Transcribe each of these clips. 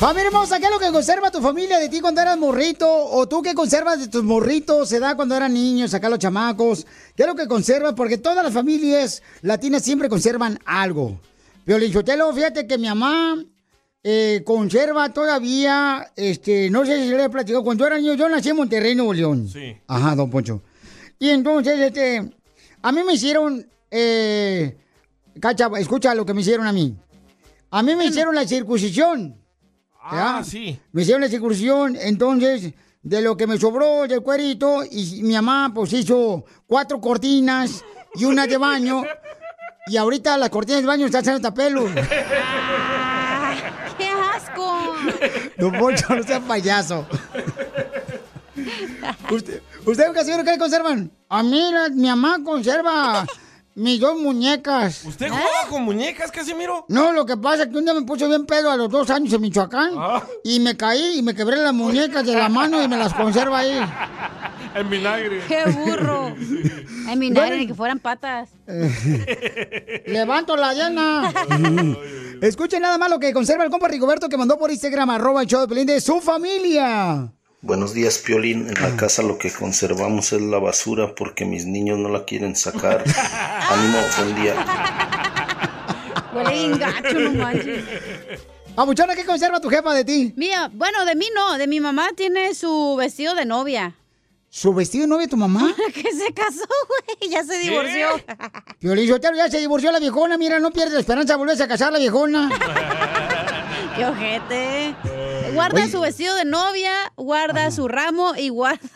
Familia hermosa, ¿qué es lo que conserva tu familia de ti cuando eras morrito? ¿O tú qué conservas de tus morritos? ¿Se da cuando eran niños, acá los chamacos? ¿Qué es lo que conservas? Porque todas las familias latinas siempre conservan algo. Violichotelo, fíjate que mi mamá eh, conserva todavía, este, no sé si le he platicado, cuando era niño, yo nací en Monterrey, Nuevo León. Sí. Ajá, don Poncho. Y entonces, este, a mí me hicieron, eh, cacha, escucha lo que me hicieron a mí. A mí me hicieron la circuncisión. Ah, sí. Me hicieron la circuncisión, entonces, de lo que me sobró del cuerito, y mi mamá, pues, hizo cuatro cortinas y una de baño. Y ahorita las cortinas de baño están haciendo tapelo. ¡Qué asco! Don Poncho, no sea payaso. ¿Usted, usted Casimiro, qué conservan? A mí, la- mi mamá conserva mis dos muñecas. ¿Usted jugaba con muñecas, Casimiro? No, lo que pasa es que un día me puse bien pedo a los dos años en Michoacán Ah. y me caí y me quebré las muñecas de la mano y me las conserva ahí. En vinagre. ¡Qué burro! En vinagre, ni que fueran patas. Levanto la llana. Escuchen nada más lo que conserva el compa Rigoberto que mandó por Instagram, arroba el show de Pelín de su familia. Buenos días, Piolín. En la casa lo que conservamos es la basura porque mis niños no la quieren sacar. Ánimo, buen día. Huele bien gacho, no manches. Papuchona, ¿qué conserva tu jefa de ti? Mía, bueno, de mí no, de mi mamá tiene su vestido de novia. ¿Su vestido de novia de tu mamá? que se casó, güey, ya se divorció. Piolín Sotelo, ya se divorció la viejona, mira, no pierde la esperanza de volverse a casar la viejona. ¡Qué ojete! Guarda Oye. su vestido de novia, guarda su ramo y guarda...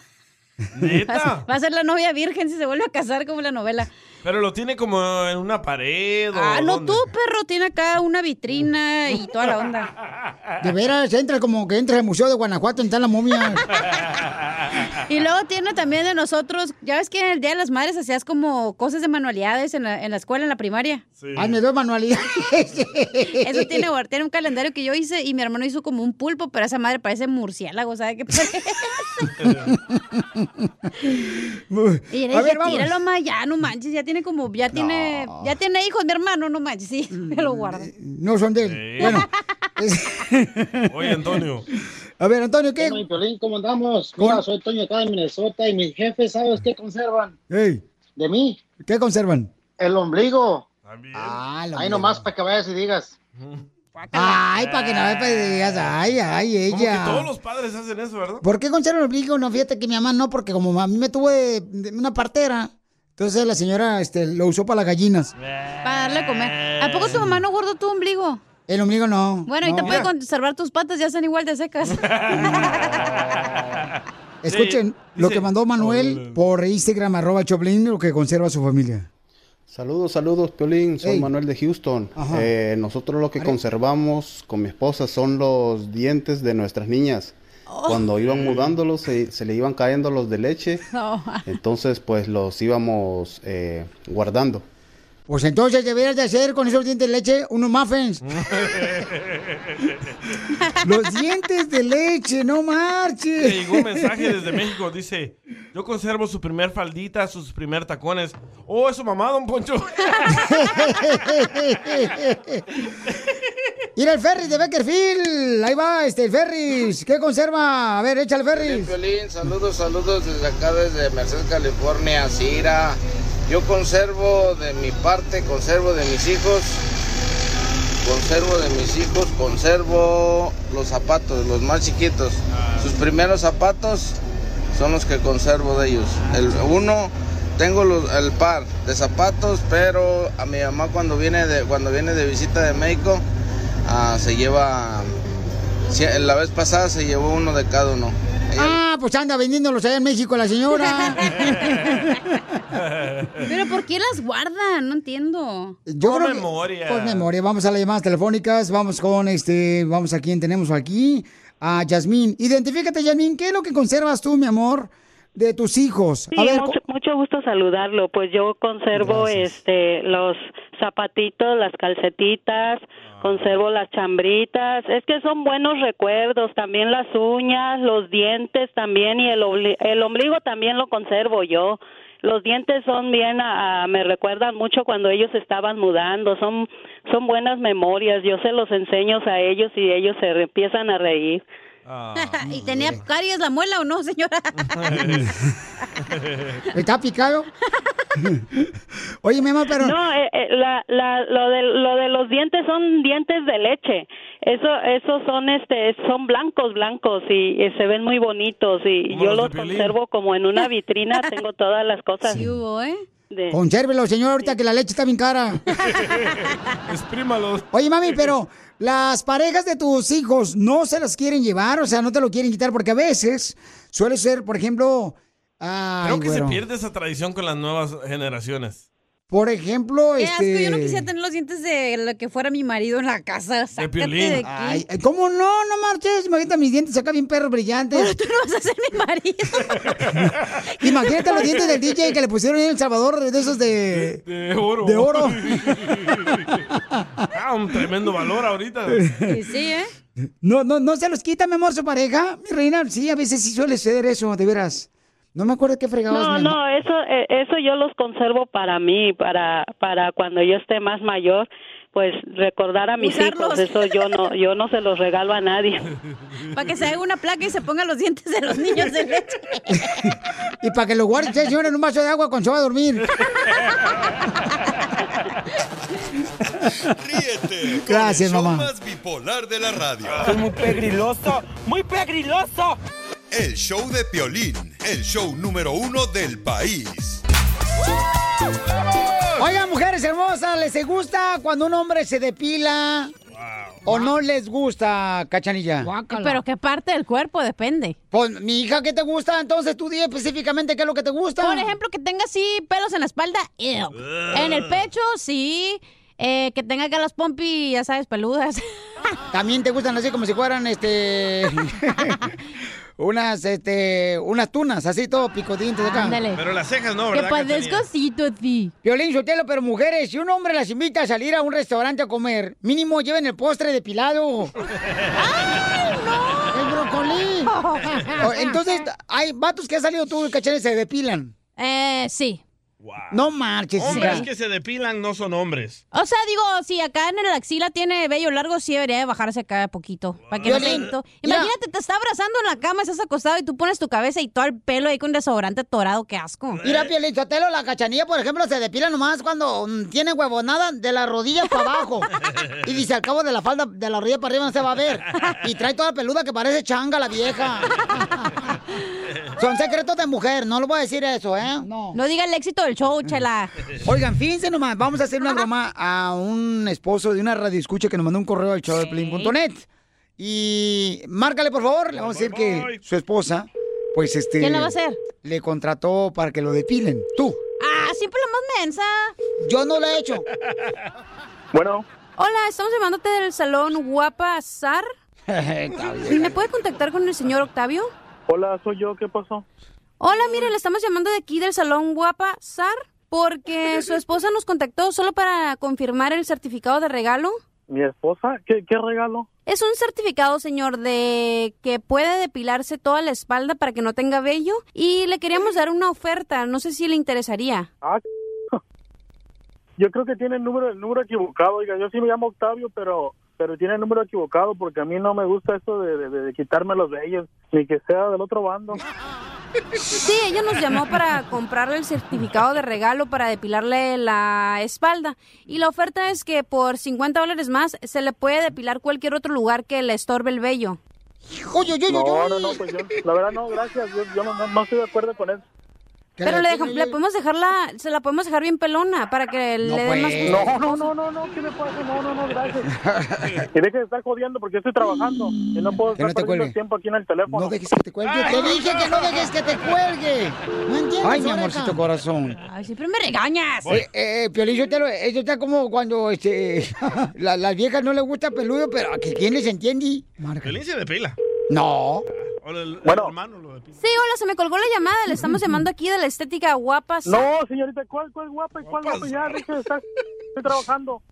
¿Neta? Va a ser la novia virgen si se vuelve a casar como la novela. Pero lo tiene como en una pared o Ah, no ¿dónde? tú, perro, tiene acá una vitrina y toda la onda. De veras, entra como que entra al Museo de Guanajuato, en la momia. Y luego tiene también de nosotros, ya ves que en el Día de las Madres hacías como cosas de manualidades en la, en la escuela, en la primaria. Hazme dos manualidades. Eso tiene, guard- tiene un calendario que yo hice y mi hermano hizo como un pulpo, pero esa madre parece murciélago, ¿sabes qué parece? Y le dije, tíralo más, ya, no manches, ya tiene como, ya tiene, ya tiene hijos mi hermano, no manches, sí, me lo guardo. No son de él. Bueno. Oye, Antonio. A ver, Antonio, ¿qué? Hola, Piolín, ¿cómo andamos? Mira, soy Toño acá de Minnesota y mis jefes, ¿sabes qué conservan? De mí, ¿Qué conservan? el ombligo. Ah, la Ahí nomás para que vayas y digas. Ay, para que no me digas, ay, ay, Como que ella. todos los padres hacen eso, ¿verdad? ¿Por qué conservan el ombligo? No, fíjate que mi mamá no, porque como a mí me de una partera, entonces la señora este, lo usó para las gallinas. Para darle a comer. ¿A poco tu mamá no guardó tu ombligo? El ombligo no. Bueno, y te puede conservar tus patas, ya están igual de secas. Escuchen Sí, lo que mandó Manuel por Instagram, arroba Choplin, lo que conserva su familia. Saludos, saludos, Piolín. Soy Ey. Manuel de Houston. Ajá. Eh, nosotros lo que conservamos con mi esposa son los dientes de nuestras niñas. Oh. Cuando iban mudándolos, se, se le iban cayendo los de leche. Entonces, pues los íbamos eh, guardando. Pues entonces deberías de hacer con esos dientes de leche unos muffins. Los dientes de leche, no Le marches. llegó un mensaje desde México, dice, yo conservo su primer faldita, sus primer tacones. Oh, es su mamá, don Poncho. Mira el Ferris de Beckerfield. Ahí va, este, el Ferris. ¿Qué conserva? A ver, échale Ferris. Violín, saludos, saludos desde acá, desde Merced, California, Cira. Yo conservo de mi parte, conservo de mis hijos conservo de mis hijos, conservo los zapatos, los más chiquitos. Sus primeros zapatos son los que conservo de ellos. El uno tengo los- el par de zapatos, pero a mi mamá cuando viene de cuando viene de visita de México ah, se lleva la vez pasada se llevó uno de cada uno. Ah, pues anda vendiéndolos allá en México la señora. Pero ¿por qué las guardan? No entiendo. Yo creo que- Por memoria. Vamos a las llamadas telefónicas. Vamos con este. Vamos a quién tenemos aquí. A Yasmín. Identifícate, Yasmín. ¿Qué es lo que conservas tú, mi amor, de tus hijos? Sí, A ver, mucho, mucho gusto saludarlo. Pues yo conservo este los zapatitos, las calcetitas, conservo las chambritas. Es que son buenos recuerdos. También las uñas, los dientes también y el, el ombligo también lo conservo yo. Los dientes son bien, me recuerdan mucho cuando ellos estaban mudando. Son son buenas memorias. Yo se los enseño a ellos y ellos se empiezan a reír. ¿Y tenía caries la muela o no, señora? ¿Está picado? Oye, mi amor, pero. No, eh, eh, la, la, lo, de, lo de los dientes son dientes de leche. Eso, esos son, este, son blancos, blancos y, se ven muy bonitos y yo los conservo como en una vitrina. Tengo todas las cosas. Sí hubo, ¿eh? De- Consérvelo, señor, ahorita que la leche está bien cara. Exprímalos. Oye, mami, pero las parejas de tus hijos no se las quieren llevar, o sea, no te lo quieren quitar, porque a veces suele ser, por ejemplo. ay, Creo que se pierde esa tradición con las nuevas generaciones. Por ejemplo, Qué asco, este. yo no quisiera tener los dientes de lo que fuera mi marido en la casa. De, Piolín. aquí. Ay, ¿Cómo no? No marches. Imagínate mis dientes acá bien perros brillantes. tú no vas a ser mi marido. Imagínate los dientes del DJ que le pusieron en El Salvador de esos de. De oro. De oro. ah, un tremendo valor ahorita. sí, ¿eh? No, no, no se los quita, mi amor, su pareja. Mi reina, sí, a veces sí suele ser eso, de veras. No me acuerdo qué fregados. No, no, eso, eh, eso yo los conservo para mí, para, para cuando yo esté más mayor, pues recordar a mis Usarlos. hijos. Eso yo no, yo no se los regalo a nadie. Para que se haga una placa y se pongan los dientes de los niños de leche. Y para que lo guarde señor, en un vaso de agua cuando se va a dormir. Ríete con Gracias, el show mamá. más bipolar de la radio. Muy pegriloso, muy pegriloso. El show de Piolín, el show número uno del país. Oigan, mujeres hermosas, ¿les gusta cuando un hombre se depila? ¿O no les gusta, cachanilla? Pero qué parte del cuerpo depende. Pues, mi hija, ¿qué te gusta? Entonces tú di específicamente qué es lo que te gusta. Por ejemplo, que tenga así pelos en la espalda. ew. En el pecho, sí. Eh, que tenga acá las pompis, ya sabes, peludas. También te gustan así como si fueran, este... unas, este... Unas tunas, así todo picodientes acá. Ándale. Pero las cejas no, que ¿verdad? Cachanilla? así, sí. Violín Sotelo, pero mujeres, si un hombre las invita a salir a un restaurante a comer, mínimo lleven el postre depilado. ¡Ay, no! ¡El brócoli! O- Entonces, hay vatos que han salido tú, cachanes, se depilan. Eh, sí. No marches, Hombres que se depilan no son hombres. O sea, digo, si acá en el axila tiene vello largo, sí debería de bajarse acá poquito. Para que no. Imagínate, te está abrazando en la cama, estás acostado y tú pones tu cabeza y todo el pelo ahí con desodorante atorado, qué asco. Mira, Piolín Sotelo, la cachanilla, por ejemplo, se depila nomás cuando mm, tiene huevonada de la rodilla para abajo. Y dice, al cabo de la falda, de la rodilla para arriba no se va a ver. Y trae toda peluda que parece changa la vieja. Son secretos de mujer, no lo voy a decir eso, ¿eh? No. No diga el éxito del show, chela. Oigan, fíjense nomás, vamos a hacer una broma a un esposo de una radio escucha que nos mandó un correo al show de Pelín.net. Y márcale, por favor, le vamos a decir que su esposa, pues este. ¿Quién la va a hacer? Le contrató para que lo depilen. Tú. Ah, siempre la más mensa. Yo no lo he hecho. Bueno. Hola, estamos llamándote del salón Guapa Sar. ¿Me puede contactar con el señor Octavio? Hola, soy yo, ¿qué pasó? Hola, mire, le estamos llamando de aquí del salón Guapa Sar porque su esposa nos contactó solo para confirmar el certificado de regalo. ¿Mi esposa? ¿Qué, qué regalo? Es un certificado, señor, de que puede depilarse toda la espalda para que no tenga vello y le queríamos dar una oferta, no sé si le interesaría. Ah, yo creo que tiene el número, el número equivocado. Oiga, yo sí me llamo Octavio, pero pero tiene el número equivocado porque a mí no me gusta esto de, de- de quitarme los vellos, ni que sea del otro bando. Sí, ella nos llamó para comprarle el certificado de regalo para depilarle la espalda. Y la oferta es que por 50 dólares más se le puede depilar cualquier otro lugar que le estorbe el vello. Oye, oye, No, no, no, pues yo, la verdad no, gracias, yo, yo no, no, no estoy de acuerdo con eso. Pero le, deja- le podemos dejar la, se la podemos dejar bien pelona para que le dé más gusto. No, no, no, no, no, ¿qué me pasa? No, no, no, gracias. Y deje de estar jodiendo porque estoy trabajando y no puedo Que estar no te perdiendo tiempo aquí en el teléfono. No dejes que te cuelgue. Te dije que no dejes que te cuelgue. No entiendes, Ay, mi oreja? amorcito corazón. Ay, siempre me regañas. Eh, eh, Piolín, yo te lo- eso está como cuando este, la- las viejas no les gusta peludo, pero ¿a que quién les entiende? Marca. Pelín se depila. No. O el, el Bueno. hermano. Sí, hola, se me colgó la llamada. Le estamos llamando aquí de la estética guapas. No, señorita, ¿cuál, cuál guapa y cuál guapa? Ya, deje de estar, estoy trabajando.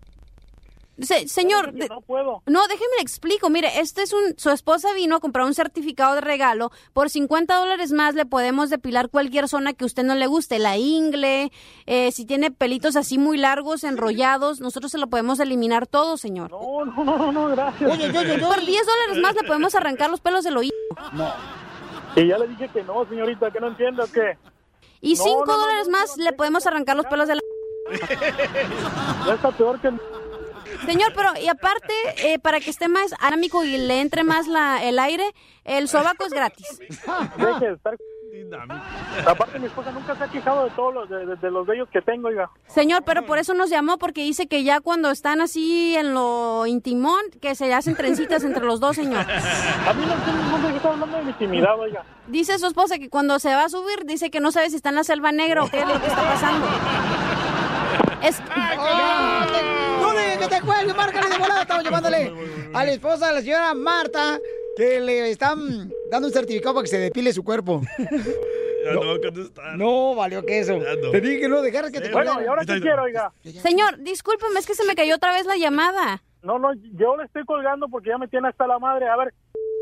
Se- señor, de- No puedo. no, déjeme le explico. Mire, este es un, su esposa vino a comprar un certificado de regalo. Por 50 dólares más le podemos depilar cualquier zona que a usted no le guste. La ingle, eh, si tiene pelitos así muy largos, enrollados, nosotros se lo podemos eliminar todo, señor. No, no, no, no, gracias. Por 10 dólares más le podemos arrancar los pelos del oído. No. Y ya le dije que no, señorita, que no entiendo que Y No, 5 no, no, dólares más le podemos arrancar los pelos de la... ya está peor que... Señor, pero y aparte, eh, para que esté más arámico y le entre más la, el aire, el sobaco es gratis. Deje de estar... Aparte, mi esposa nunca se ha quejado de todos los, de, de- de los bellos que tengo, oiga. Señor, pero por eso nos llamó, porque dice que ya cuando están así en lo intimón, que se hacen trencitas entre los dos, señor. A mí no, no me está hablando de mi intimidad, oiga. Dice su esposa que cuando se va a subir, dice que no sabe si está en la selva negra o qué es lo que está pasando. Es... No que te cuelgue, márcale de volada. Estamos llamándole a la esposa de la señora Marta que le están dando un certificado para que se depile su cuerpo. Ya no, contestar. No, valió que eso. No. Te dije que no dejaras que te Bueno. ¿y ahora qué quiero, oiga? Señor, discúlpeme, es que se me cayó otra vez la llamada. No, no, yo le estoy colgando porque ya me tiene hasta la madre. A ver,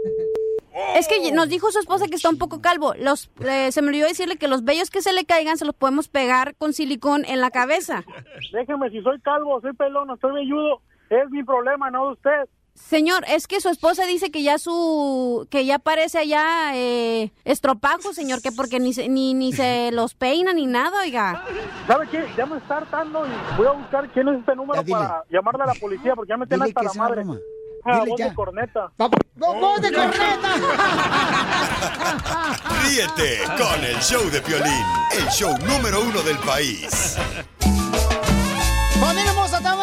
Es que nos dijo su esposa que está un poco calvo. Los, eh, se me olvidó decirle que los vellos que se le caigan se los podemos pegar con silicón en la cabeza. déjeme, si soy calvo, soy pelón, no soy velludo, es mi problema, no de usted. Señor, es que su esposa dice que ya su que ya parece allá eh, estropajo, señor, que porque ni se, ni, ni se los peina ni nada, oiga. ¿Sabe qué? Ya me está hartando y voy a buscar quién es este número para llamarle a la policía porque ya me tiene Dile hasta la madre. broma. Ah, Dile voz ya. de corneta. ¡Voz de corneta! Ríete con el show de Piolín, el show número uno del país.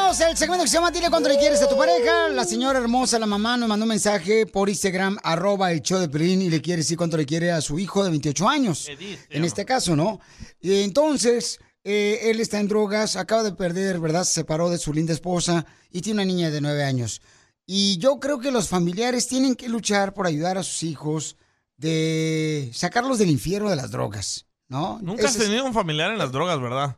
El segmento que se llama Dile cuánto le quieres a tu pareja. La señora hermosa, la mamá, nos mandó un mensaje por Instagram, arroba el show de Pelín, y le quiere decir cuánto le quiere a su hijo de 28 años. En este caso, ¿no? Y entonces, eh, él está en drogas, acaba de perder, ¿verdad? Se separó de su linda esposa y tiene una niña de 9 años. Y yo creo que los familiares tienen que luchar por ayudar a sus hijos de sacarlos del infierno de las drogas, ¿no? Nunca has es- tenido un familiar en las drogas, ¿verdad?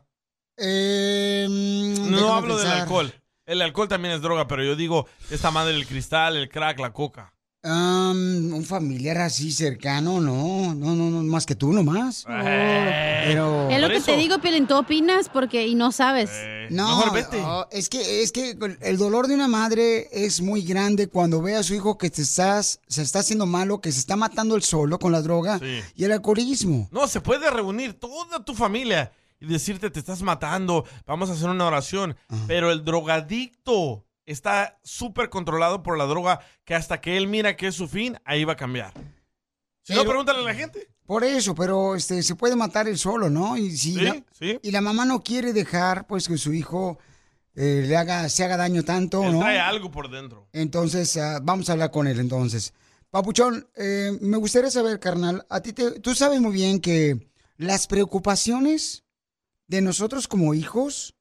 Eh, No hablo del alcohol. El alcohol también es droga, pero yo digo esta madre del cristal, el crack, la coca. Un familiar así cercano, no, no, no, no, más que tú nomás. Eh, Pero... Es lo que te digo, Piolín, tú opinas porque y no sabes. No, no, es que es que el dolor de una madre es muy grande cuando ve a su hijo que te estás, se está haciendo malo, que se está matando el solo con la droga Sí. y el alcoholismo. No, se puede reunir toda tu familia y decirte te estás matando, vamos a hacer una oración. Pero el drogadicto está súper controlado por la droga que hasta que él mira que es su fin, ahí va a cambiar. Si no, pregúntale a la gente. Por eso, pero este se puede matar el solo, ¿no? Y si Sí, la, sí. y la mamá no quiere dejar pues que su hijo eh, le haga se haga daño tanto, Él ¿no? trae algo por dentro. Entonces, ah, vamos a hablar con él entonces. Papuchón, eh, me gustaría saber, carnal, a ti te, tú sabes muy bien que las preocupaciones de nosotros como hijos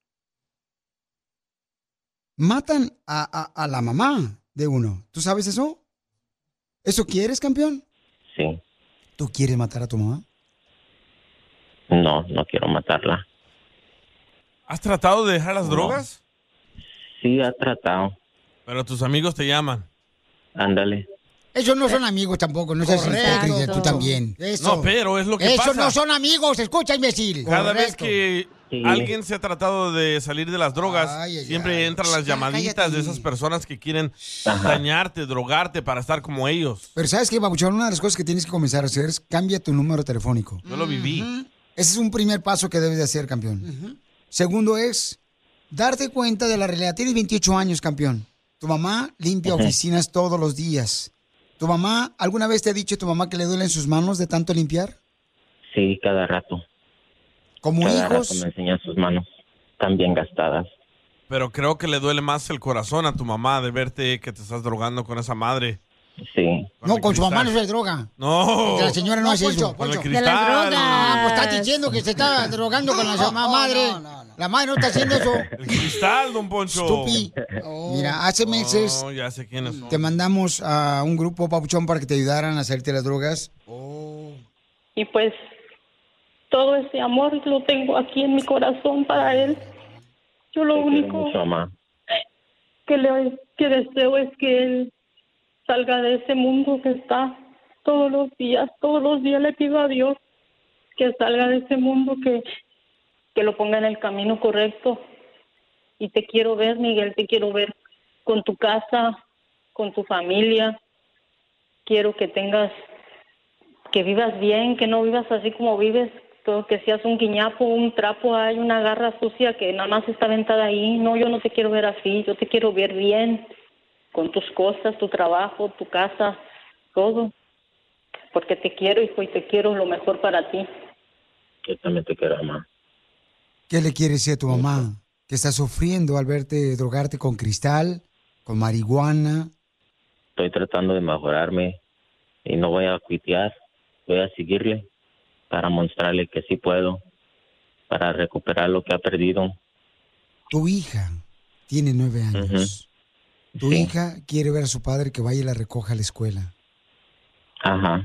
matan a, a- a la mamá de uno. ¿Tú sabes eso? ¿Eso quieres, campeón? Sí. ¿Tú quieres matar a tu mamá? No, no quiero matarla. ¿Has tratado de dejar las No. drogas? Sí, ha tratado. Pero tus amigos te llaman. Ándale. Esos no son amigos tampoco, no seas hipócrita, tú también. Eso. No, pero es lo que Esos pasa. no son amigos, escucha, imbécil. Cada vez que Sí. alguien se ha tratado de salir de las drogas, Ay, ay, siempre ay. entran las Ya, llamaditas cállate. de esas personas que quieren Ajá. dañarte, drogarte para estar como ellos. Pero ¿sabes qué, Babuchón? Una de las cosas que tienes que comenzar a hacer es cambia tu número telefónico. Yo lo viví. Ese es un primer paso que debes de hacer, campeón. Segundo es darte cuenta de la realidad. Tienes 28 años, campeón. Tu mamá limpia oficinas todos los días. ¿Tu mamá, alguna vez te ha dicho tu mamá que le duelen sus manos de tanto limpiar? Sí, cada rato. Como Cada hijos, rato me enseña sus manos también gastadas. Pero creo que le duele más el corazón a tu mamá de verte que te estás drogando con esa madre. Sí. no, con su mamá no se droga. No. Que la señora no, No, hace Poncho, eso. con el Poncho. cristal. De las drogas. Ah, pues está diciendo que se está drogando con la mamá madre. La madre no está haciendo eso. El cristal, don Poncho. Stupi. Mira, hace meses Oh, ya sé quiénes son. te mandamos a un grupo, Papuchón, para que te ayudaran a salirte de las drogas. y pues todo ese amor lo tengo aquí en mi corazón para él. Yo lo Te único mucho, mamá. que le que deseo es que él salga de ese mundo que está todos los días, todos los días le pido a Dios que salga de ese mundo que que lo ponga en el camino correcto. Y te quiero ver, Miguel, te quiero ver con tu casa, con tu familia. Quiero que tengas que vivas bien, que no vivas así como vives, que seas un guiñapo, un trapo, hay una garra sucia que nada más está aventada ahí. No, yo no te quiero ver así, yo te quiero ver bien, con tus cosas, tu trabajo, tu casa, todo. Porque te quiero, hijo, y te quiero lo mejor para ti. Yo también te quiero, mamá. ¿Qué le quieres decir a tu mamá? Que está sufriendo al verte drogarte con cristal, con marihuana. Estoy tratando de mejorarme y no voy a cuitear. Voy a seguirle para mostrarle que sí puedo, para recuperar lo que ha perdido. Tu hija tiene nueve años. Tu Sí. hija quiere ver a su padre que vaya y la recoja a la escuela. Ajá.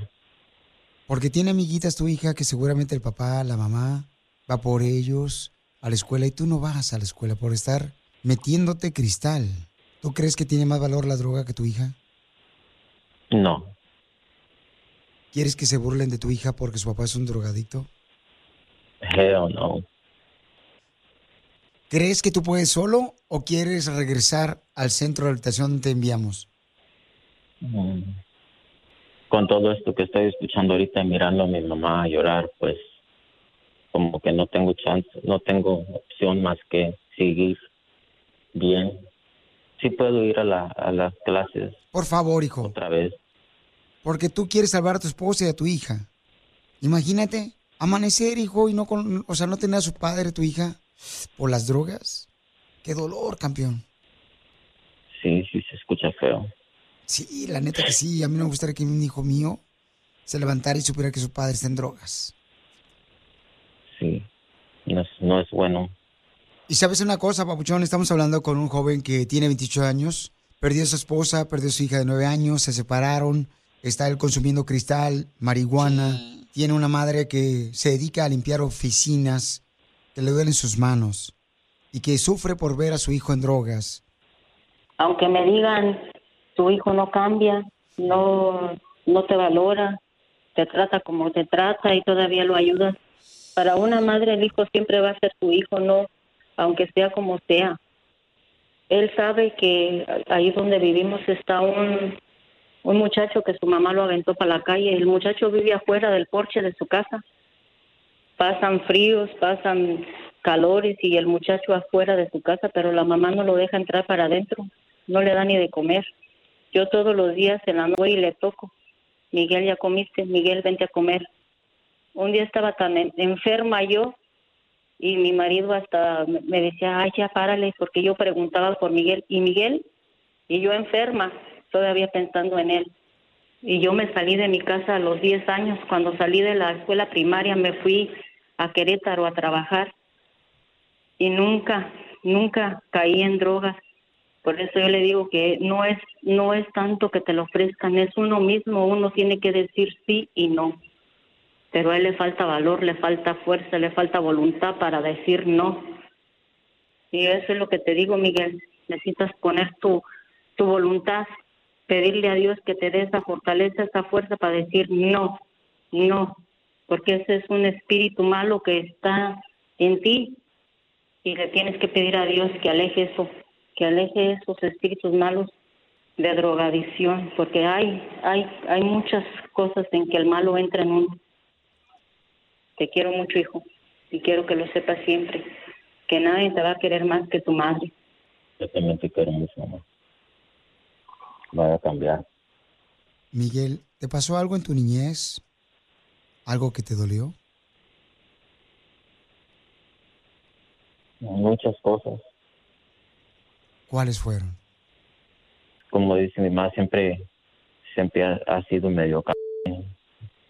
Porque tiene amiguitas tu hija que seguramente el papá, la mamá, va por ellos a la escuela y tú no vas a la escuela por estar metiéndote cristal. ¿Tú crees que tiene más valor la droga que tu hija? No, ¿Quieres que se burlen de tu hija porque su papá es un drogadicto? hell no. ¿Crees que tú puedes solo o quieres regresar al centro de habitación donde te enviamos? Mm. Con todo esto que estoy escuchando ahorita y mirando a mi mamá llorar, pues como que no tengo chance, no tengo opción más que seguir bien. Sí puedo ir a, la, a las clases Por favor, hijo, otra vez. porque tú quieres salvar a tu esposa y a tu hija. Imagínate amanecer, hijo, y no con, o sea, no tener a su padre, tu hija, por las drogas. Qué dolor, campeón. Sí, sí se escucha feo. Sí, la neta que sí. A mí no me gustaría que un hijo mío se levantara y supiera que su padre está en drogas. Sí, no es, no es bueno. Y sabes una cosa, Papuchón, estamos hablando con un joven que tiene 28 años, perdió a su esposa, perdió a su hija de 9 años, se separaron, está él consumiendo cristal, marihuana, tiene una madre que se dedica a limpiar oficinas, que le duelen sus manos y que sufre por ver a su hijo en drogas. aunque me digan tu hijo no cambia, no no te valora, te trata como te trata y todavía lo ayudas. Para una madre el hijo siempre va a ser tu hijo, no, aunque sea como sea. Él sabe que ahí donde vivimos está un un muchacho que su mamá lo aventó para la calle. El muchacho vive afuera del porche de su casa. Pasan fríos, pasan calores y el muchacho afuera de su casa, pero la mamá no lo deja entrar para adentro, no le da ni de comer. Yo todos los días en la noche y le toco. Miguel, ya comiste, Miguel, vente a comer. Un día estaba tan en- enferma yo y mi marido hasta me decía, ay, ya párale, porque yo preguntaba por Miguel. Y Miguel, y yo enferma, todavía pensando en él. Y yo me salí de mi casa a los 10 años. Cuando salí de la escuela primaria me fui a Querétaro a trabajar y nunca, nunca caí en drogas. Por eso yo le digo que no es, no es tanto que te lo ofrezcan, es uno mismo, uno tiene que decir sí y no. Pero a él le falta valor, le falta fuerza, le falta voluntad para decir no. Y eso es lo que te digo, Miguel. Necesitas poner tu, tu voluntad, pedirle a Dios que te dé esa fortaleza, esa fuerza para decir no, no, porque ese es un espíritu malo que está en ti y le tienes que pedir a Dios que aleje eso, que aleje esos espíritus malos de drogadicción, porque hay, hay, hay muchas cosas en que el malo entra en uno. Te quiero mucho, hijo, y quiero que lo sepas siempre, que nadie te va a querer más que tu madre. Yo también te quiero mucho, mamá. Voy a cambiar. Miguel, ¿te pasó algo en tu niñez? ¿Algo que te dolió? Muchas cosas. ¿Cuáles fueron? Como dice mi mamá, siempre, siempre ha, ha sido medio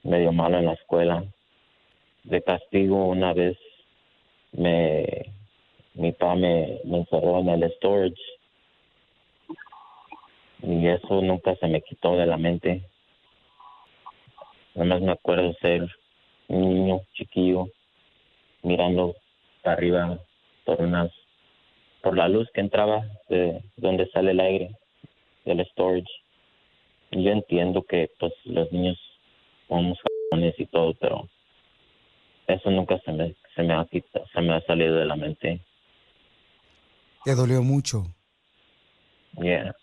medio malo en la escuela. De castigo una vez me mi papá me, me encerró en el storage y eso nunca se me quitó de la mente. Nada más me acuerdo ser un niño chiquillo mirando para arriba por unas por la luz que entraba de donde sale el aire del storage. Y yo entiendo que pues los niños somos cabrones y todo, pero eso nunca se me se me ha quitado, se me ha salido de la mente. ¿Te dolió mucho? Yeah.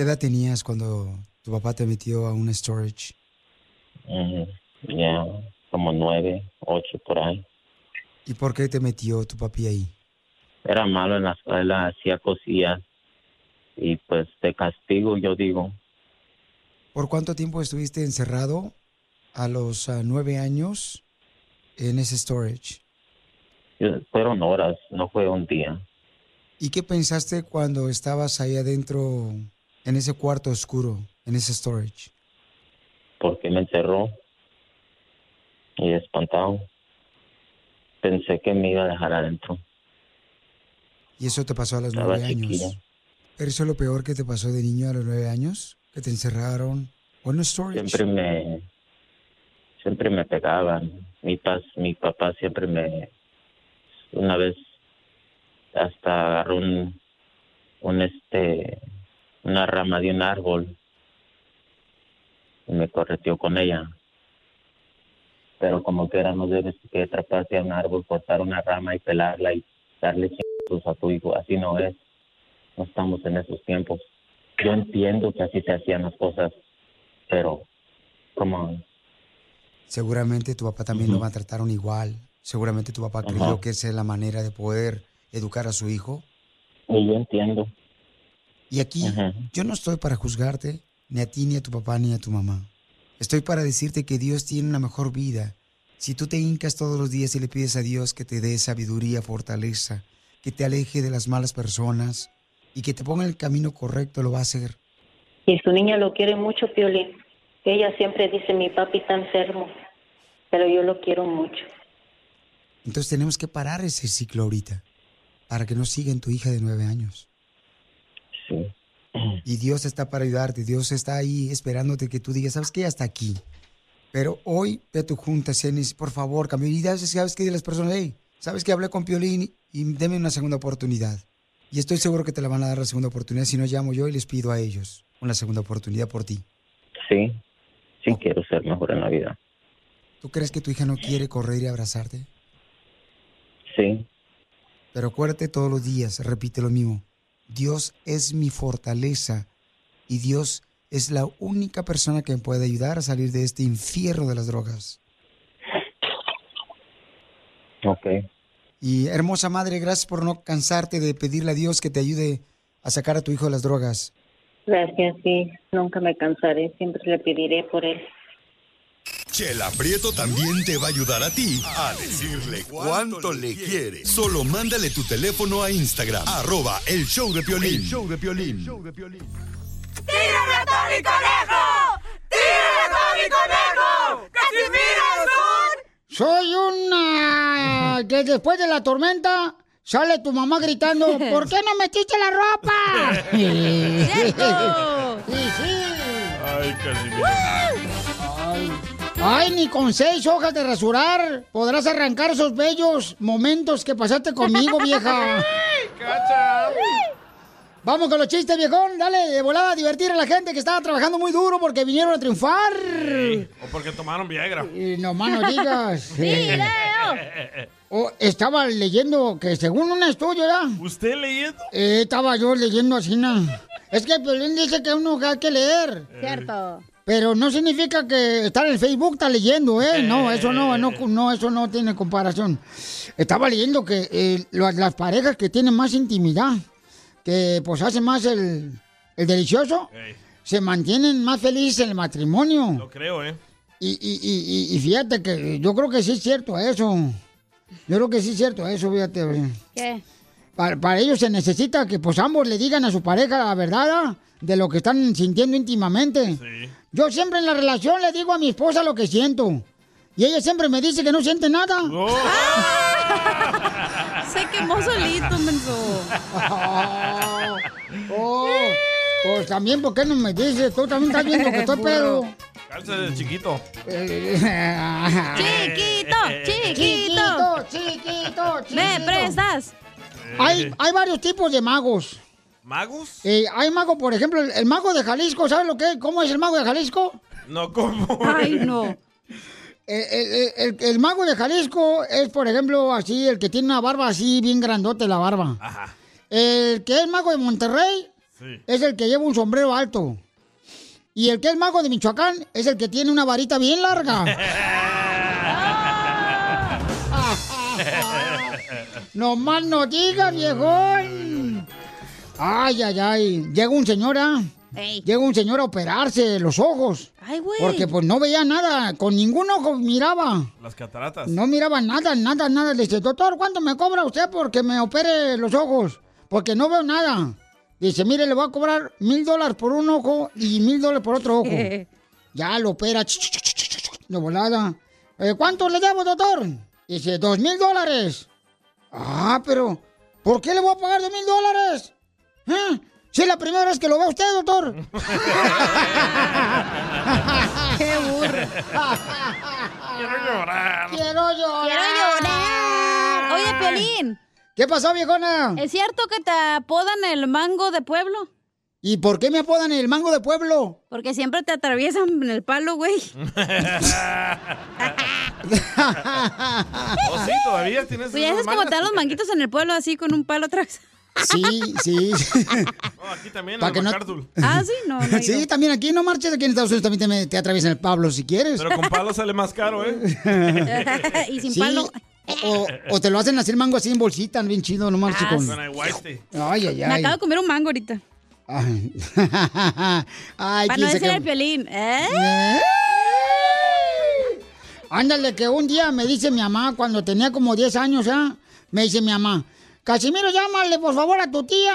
¿Qué edad tenías cuando tu papá te metió a un storage? Mm, ya como nueve, ocho por ahí. ¿Y por qué te metió tu papi ahí? Era malo en la escuela, hacía cosillas y pues de castigo yo digo, ¿Por cuánto tiempo estuviste encerrado a los ah, nueve años en ese storage? fueron horas, no fue un día. ¿Y qué pensaste cuando estabas ahí adentro, en ese cuarto oscuro, en ese storage? porque me encerró y espantado. Pensé que me iba a dejar adentro. Y eso te pasó a los nueve años. chiquilla. ¿Pero eso es lo peor que te pasó de niño a los nueve años? ¿Que te encerraron? ¿O en un storage? Siempre me siempre me pegaban. Mi pas, mi papá siempre me una vez hasta agarró un un este una rama de un árbol y me correteó con ella. Pero como que era no debes que atraparse a un árbol, cortar una rama y pelarla y darle chingos a tu hijo. Así no es. No estamos en esos tiempos. Yo entiendo que así se hacían las cosas, pero como Seguramente tu papá también lo maltrataron igual. Seguramente tu papá creyó Ajá. que esa es la manera de poder educar a su hijo. y yo entiendo. Y aquí yo no estoy para juzgarte, ni a ti, ni a tu papá, ni a tu mamá. Estoy para decirte que Dios tiene una mejor vida. Si tú te hincas todos los días y le pides a Dios que te dé sabiduría, fortaleza, que te aleje de las malas personas y que te ponga en el camino correcto, lo va a hacer. Y su niña lo quiere mucho, Piolín. Ella siempre dice, mi papi está enfermo, pero yo lo quiero mucho. Entonces tenemos que parar ese ciclo ahorita para que no siga en tu hija de nueve años. Sí. Y Dios está para ayudarte. Dios está ahí esperándote que tú digas, ¿sabes qué? Hasta aquí. Pero hoy ve a tu junta, Cenis, por favor, cambia. Y ya sabes que de las personas, hey, sabes que hablé con Piolín y deme una segunda oportunidad. Y estoy seguro que te la van a dar la segunda oportunidad. Si no, llamo yo y les pido a ellos una segunda oportunidad por ti. Sí, sí quiero ser mejor en la vida. ¿Tú crees que tu hija no quiere correr y abrazarte? Sí, Pero acuérdate todos los días, repite lo mismo. Dios es mi fortaleza y Dios es la única persona que me puede ayudar a salir de este infierno de las drogas. ok. Y hermosa madre, gracias por no cansarte de pedirle a Dios que te ayude a sacar a tu hijo de las drogas. Gracias, sí. Nunca me cansaré. Siempre le pediré por él. Chela Prieto también te va a ayudar a ti a decirle cuánto le quiere. Solo mándale tu teléfono a Instagram, arroba el show de Piolín. El show de Piolín. ¡Tírame a Tony Conejo! ¡Tírame a Tony Conejo! ¡Casimiro. Soy una... que después de la tormenta sale tu mamá gritando, ¿por qué no metiste la ropa? ¡Cierto! Sí, sí. Ay, Casimiro. Ay, ni con seis hojas de rasurar podrás arrancar esos bellos momentos que pasaste conmigo, vieja. ¡Cacha! Vamos con los chistes, viejón. Dale, de volada a divertir a la gente que estaba trabajando muy duro porque vinieron a triunfar. O porque tomaron Viagra. Y nomás no digas. ¡Video! Oh, estaba leyendo que según un estudio, ¿ya? ¿Usted leyendo? Eh, estaba yo leyendo así, ¿no? Es que Piolín dice que uno hay que leer. Cierto. Pero no significa que estar en el Facebook está leyendo, ¿eh? No, eso no, no, no, eso no tiene comparación. Estaba leyendo que eh, las parejas que tienen más intimidad, que pues hacen más el, el delicioso, se mantienen más felices en el matrimonio. Lo creo, ¿eh? Y, y, y, y- y fíjate que yo creo que sí es cierto eso. Yo creo que sí es cierto eso, fíjate. ¿Qué? Para, para ello se necesita que pues ambos le digan a su pareja la verdad ¿ah? de lo que están sintiendo íntimamente. Yo siempre en la relación le digo a mi esposa lo que siento. Y ella siempre me dice que no siente nada. Se quemó solito, menso. Oh, pues también, ¿por qué no me dices? Tú también estás viendo que estoy pedo. Calza de chiquito. Chiquito, chiquito. Chiquito, chiquito, ¿Me prestas? Hay, hay varios tipos de magos. ¿Magos? Eh, hay mago, por ejemplo, el, el mago de Jalisco, ¿sabes lo que es? ¿Cómo es el mago de Jalisco? No, ¿cómo? Ay, no. El, el- el- el mago de Jalisco es, por ejemplo, así, el que tiene una barba así, bien grandote la barba. Ajá. El que es mago de Monterrey Sí. es el que lleva un sombrero alto. Y el que es mago de Michoacán es el que tiene una varita bien larga. no más no digas, viejón. Ay, ay, ay. Llega un señor, ¿ah? Llega un señor a operarse los ojos. Ay, güey. Porque pues no veía nada, con ningún ojo miraba. Las cataratas. No miraba nada, nada, nada. Le dice, doctor, ¿cuánto me cobra usted porque me opere los ojos? Porque no veo nada. Dice, mire, le voy a cobrar mil dólares por un ojo y mil dólares por otro ojo. ya lo opera. ch, ch, ch, ch, ch, ch, De volada. "Eh, ¿Cuánto le debo, doctor? Dice, dos mil dólares. Ah, pero, ¿por qué le voy a pagar dos mil dólares? ¿Eh? Si es la primera vez que lo ve usted, doctor. ¡Qué burro! Quiero llorar. Quiero llorar. ¡Quiero llorar! Oye, Piolín. ¿Qué pasó, viejona? ¿Es cierto que te apodan el mango de pueblo? ¿Y por qué me apodan el mango de pueblo? Porque siempre te atraviesan en el palo, güey. ¿Oh, sí? ¿Todavía tienes Pues ya cómo mangas? te dan los manguitos en el pueblo así con un palo atrás. Sí, sí. No, aquí también, en que no-. Ah, sí, no, no sí, también aquí no marches, aquí en Estados Unidos también te, te atraviesan el Pablo si quieres. Pero con palo sale más caro, ¿eh? y sin Sí, palo. O, o te lo hacen hacer mango así en bolsita, bien chido, no marches Ah, con... Con aguaste. Ay, ay, Me ay. acabo de comer un mango ahorita. Ay, Ay, Para no decir el piolín. ¿Eh? Ándale, que un día me dice mi mamá, cuando tenía como 10 años, ¿ah? Me dice mi mamá, Casimiro, llámale por favor a tu tía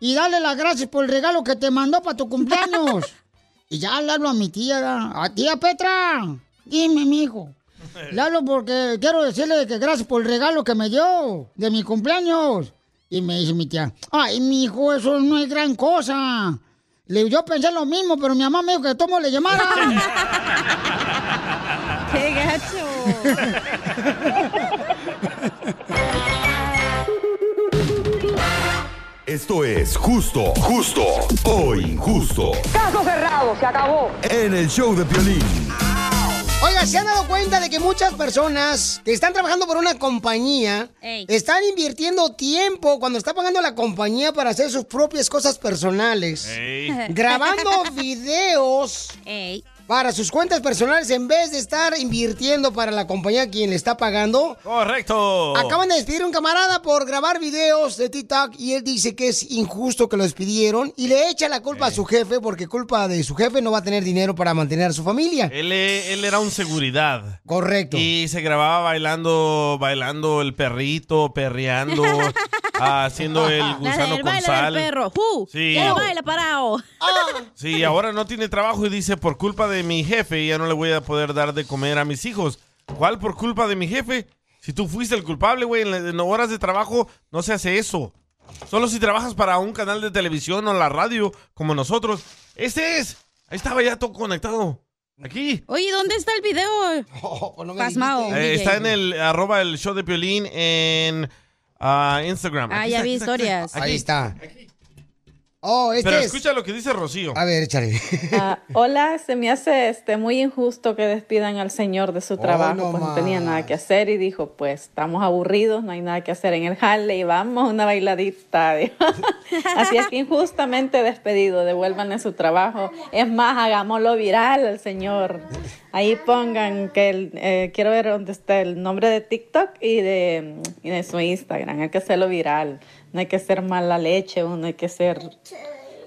y dale las gracias por el regalo que te mandó para tu cumpleaños. y ya le hablo a mi tía, a tía Petra, dime, mijo. Le hablo porque quiero decirle que gracias por el regalo que me dio de mi cumpleaños. Y me dice mi tía, ay, mi hijo, eso no es gran cosa. Le, yo pensé lo mismo, pero mi mamá me dijo que tomo le llamara. ¡Qué gacho! Esto es justo, justo o injusto. Caso cerrado, se acabó. En el show de Piolín. Oiga, ¿se han dado cuenta de que muchas personas que están trabajando por una compañía Ey. están invirtiendo tiempo cuando está pagando la compañía para hacer sus propias cosas personales? Grabando videos Ey. Para sus cuentas personales en vez de estar invirtiendo para la compañía quien le está pagando. Correcto. Acaban de despedir a un camarada por grabar videos de TikTok y él dice que es injusto que lo despidieron y le echa la culpa a su jefe porque culpa de su jefe no va a tener dinero para mantener a su familia. Él, él era un seguridad. Correcto. Y se grababa bailando, bailando el perrito, perreando, haciendo el gusano con baile sal. del perro. Sí. Ya no baila parado. Sí, ahora no tiene trabajo y dice, por culpa de mi jefe ya no le voy a poder dar de comer a mis hijos. ¿Cuál por culpa de mi jefe? Si tú fuiste el culpable, güey, en, horas de trabajo no se hace eso. Solo si trabajas para un canal de televisión o la radio, como nosotros. Este es. Ahí estaba ya todo conectado. Aquí. Oye, ¿dónde está el video? Pasmao. Eh, DJ. está en el arroba el show de Piolín en ah, Instagram. Ah, Aquí ya está, vi aquí está, aquí historias. está. Ahí Aquí. Oh, este Pero es. escucha lo que dice Rocío. A ver, échale. Ah, hola, se me hace este muy injusto que despidan al señor de su trabajo, no pues no tenía nada que hacer y dijo, pues estamos aburridos, no hay nada que hacer en el jale y vamos a una bailadita. Así es que injustamente despedido, devuélvanle su trabajo. Es más, hagámoslo viral al señor. Ahí pongan que el, eh, quiero ver dónde está el nombre de TikTok y de, y de su Instagram. Hay que hacerlo viral. No hay que ser mala leche, uno hay que ser,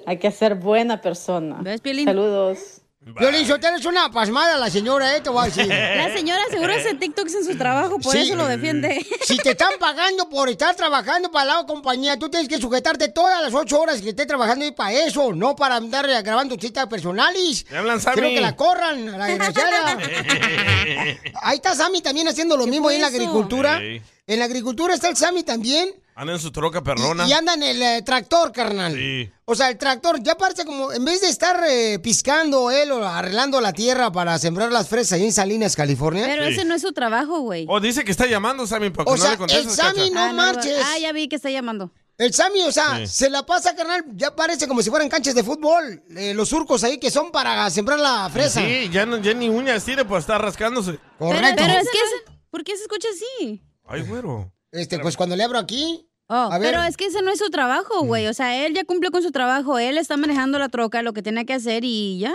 hay que ser buena persona. Saludos. Violín Sotelo es una pasmada la señora, ¿eh? Te voy a decir. La señora seguro hace TikToks en su trabajo, por Sí. eso lo defiende. Si te están pagando por estar trabajando para la compañía, tú tienes que sujetarte todas las ocho horas que estés trabajando y para eso, no para andar grabando citas personales. Hablan, Sammy. Quiero que la corran, a la desgraciada. Ahí está Sammy también haciendo lo mismo ahí en la agricultura. En la agricultura está el Sammy también. Anda en su troca perrona. Y anda en el eh, tractor, carnal. Sí. O sea, el tractor ya parece como, en vez de estar eh, piscando él o arreglando la tierra para sembrar las fresas ahí en Salinas, California. Pero ese no es su trabajo, güey. O dice que está llamando, Sammy, para que O no sea, le contestes, el Sammy Cacha. no Ah, no, marches. Ah, ya vi que está llamando. El Sammy, o sea, Sí. se la pasa, carnal, ya parece como si fueran canchas de fútbol. eh, los surcos ahí que son para sembrar la fresa. Sí, ya, no- ya ni uñas tiene por estar rascándose. Correcto. Pero es que, ¿por qué se escucha así? Ay, güero. Este, pues cuando le abro aquí. Oh, A ver. pero es que ese no es su trabajo, güey. O sea, él ya cumplió con su trabajo. Él está manejando la troca, lo que tiene que hacer y ya.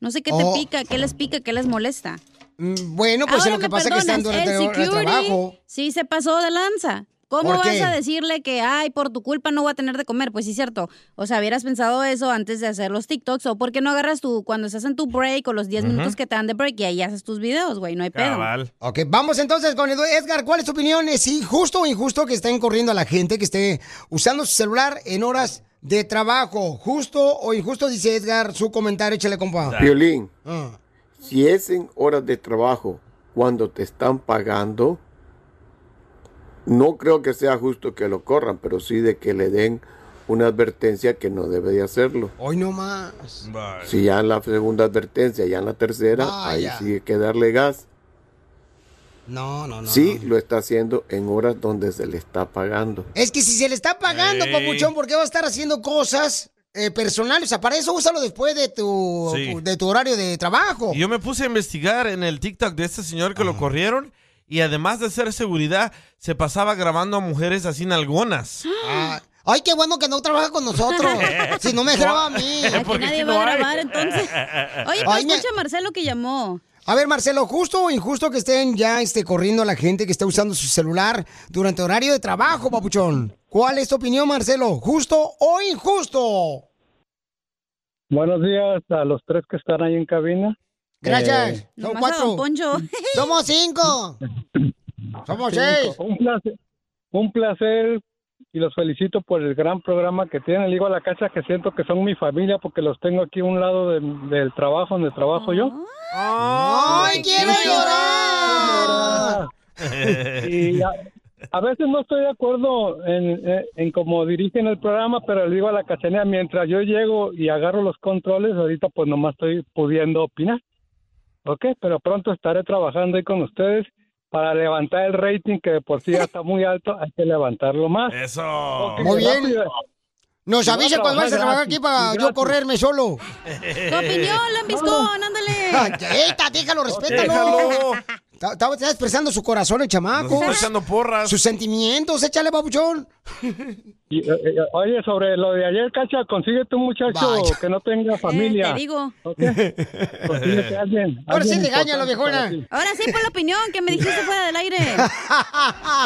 No sé qué te Oh. pica, qué les pica, qué les molesta. Mm, Bueno, pues Ahora lo que pasa es que están durante el el trabajo. Sí, se pasó de lanza. ¿Cómo ¿Por vas qué? a decirle que, ay, por tu culpa no voy a tener de comer? Pues sí, cierto. O sea, hubieras pensado eso antes de hacer los TikToks. ¿O por qué no agarras tu, cuando estás en tu break o los 10 Ujú. minutos que te dan de break y ahí haces tus videos, güey? No hay pedo. Ok, vamos entonces con Edgar. ¿Cuál es tu opinión? ¿Es injusto o injusto que estén corriendo a la gente que esté usando su celular en horas de trabajo? ¿Justo o injusto? Dice Edgar, su comentario, échale compa. Violín, Ah. si es en horas de trabajo cuando te están pagando, no creo que sea justo que lo corran, pero sí de que le den una advertencia que no debe de hacerlo. Hoy no más. Si ya en la segunda advertencia, ya en la tercera, Vaya. ahí sí hay que darle gas. No, no, no. sí, lo está haciendo en horas donde se le está pagando. Es que si se le está pagando, papuchón, ¿por qué va a estar haciendo cosas eh, personales? O sea, para eso úsalo después de tu, Sí. de tu horario de trabajo. Y yo me puse a investigar en el TikTok de este señor que lo corrieron y además de ser seguridad, se pasaba grabando a mujeres así nalgonas. Ah, Ay, qué bueno que no trabaja con nosotros. si no me graba a mí. Aquí nadie va a grabar, entonces. Oye, pero Ay, me- escucha a Marcelo que llamó. A ver, Marcelo, ¿justo o injusto que estén ya este, corriendo a la gente que está usando su celular durante horario de trabajo, papuchón? ¿Cuál es tu opinión, Marcelo? ¿Justo o injusto? Buenos días a los tres que están ahí en cabina. Gracias. Eh, Son cuatro. Somos cinco. Somos cinco. seis. Un placer, un placer y los felicito por el gran programa que tienen. Le digo a la casa que siento que son mi familia porque los tengo aquí a un lado de- del trabajo donde trabajo yo. ¡Ay, quiero llorar! y a, a veces no estoy de acuerdo en, en, en cómo dirigen el programa, pero le digo a la cachanea, mientras yo llego y agarro los controles, ahorita pues nomás estoy pudiendo opinar. Ok, pero pronto estaré trabajando ahí con ustedes para levantar el rating que de por sí ya está muy alto, hay que levantarlo más. Eso. Muy bien. rápido. Nos avisa cuando vayas a trabajar gratis, aquí para y yo gratis. correrme solo. Tu opinión, lambiscón, ándale. ¡Esta, déjalo, respétalo! Está expresando su corazón el chamaco. Está echando porras. Sus sentimientos, échale, papuchón. Y, eh, eh, oye, sobre lo de ayer, Cacha, consíguete un muchacho Vaya. que no tenga familia. Eh, te digo. ¿ok? Consíguete a alguien. Ahora sí alguien regáñalo, importante viejona. Ahora sí, por la opinión que me dijiste fuera del aire.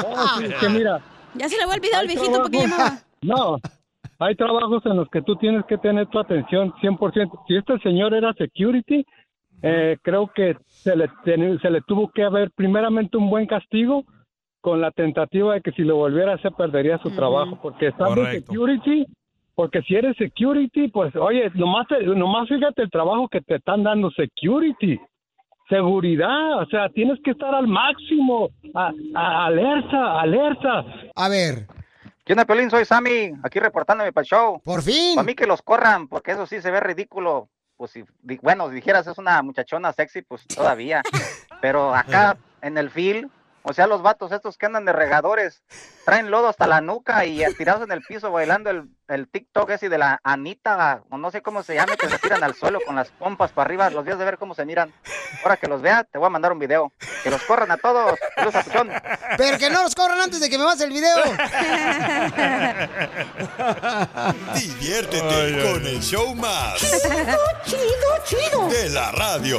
Oh, sí, es que mira, Ya se le va a olvidar al viejito porque trabajo- llamaba. No, hay trabajos en los que tú tienes que tener tu atención 100%. Si este señor era security, eh, creo que se le, se le tuvo que haber primeramente un buen castigo con la tentativa de que si lo volviera a hacer perdería su trabajo, porque estando en security, porque si eres security, pues oye, nomás, te- nomás fíjate el trabajo que te están dando security. Seguridad, o sea, tienes que estar al máximo, a- a- alerta, alerta. A ver. ¿Qué onda, Pelín? Soy Sammy, aquí reportándome para el show. Por fin. Para mí que los corran, porque eso sí se ve ridículo. Pues si, bueno, si dijeras es una muchachona sexy, pues todavía. Pero acá en el field, O sea, los vatos estos que andan de regadores, traen lodo hasta la nuca y tirados en el piso bailando el, el TikTok ese de la Anita, o no sé cómo se llame, que se tiran al suelo con las pompas para arriba, los días de ver cómo se miran. Ahora que los vea, te voy a mandar un video. Que los corran a todos. Pero que no los corran antes de que me mandes el video. Diviértete con el show más. Chido, chido, chido. De la radio.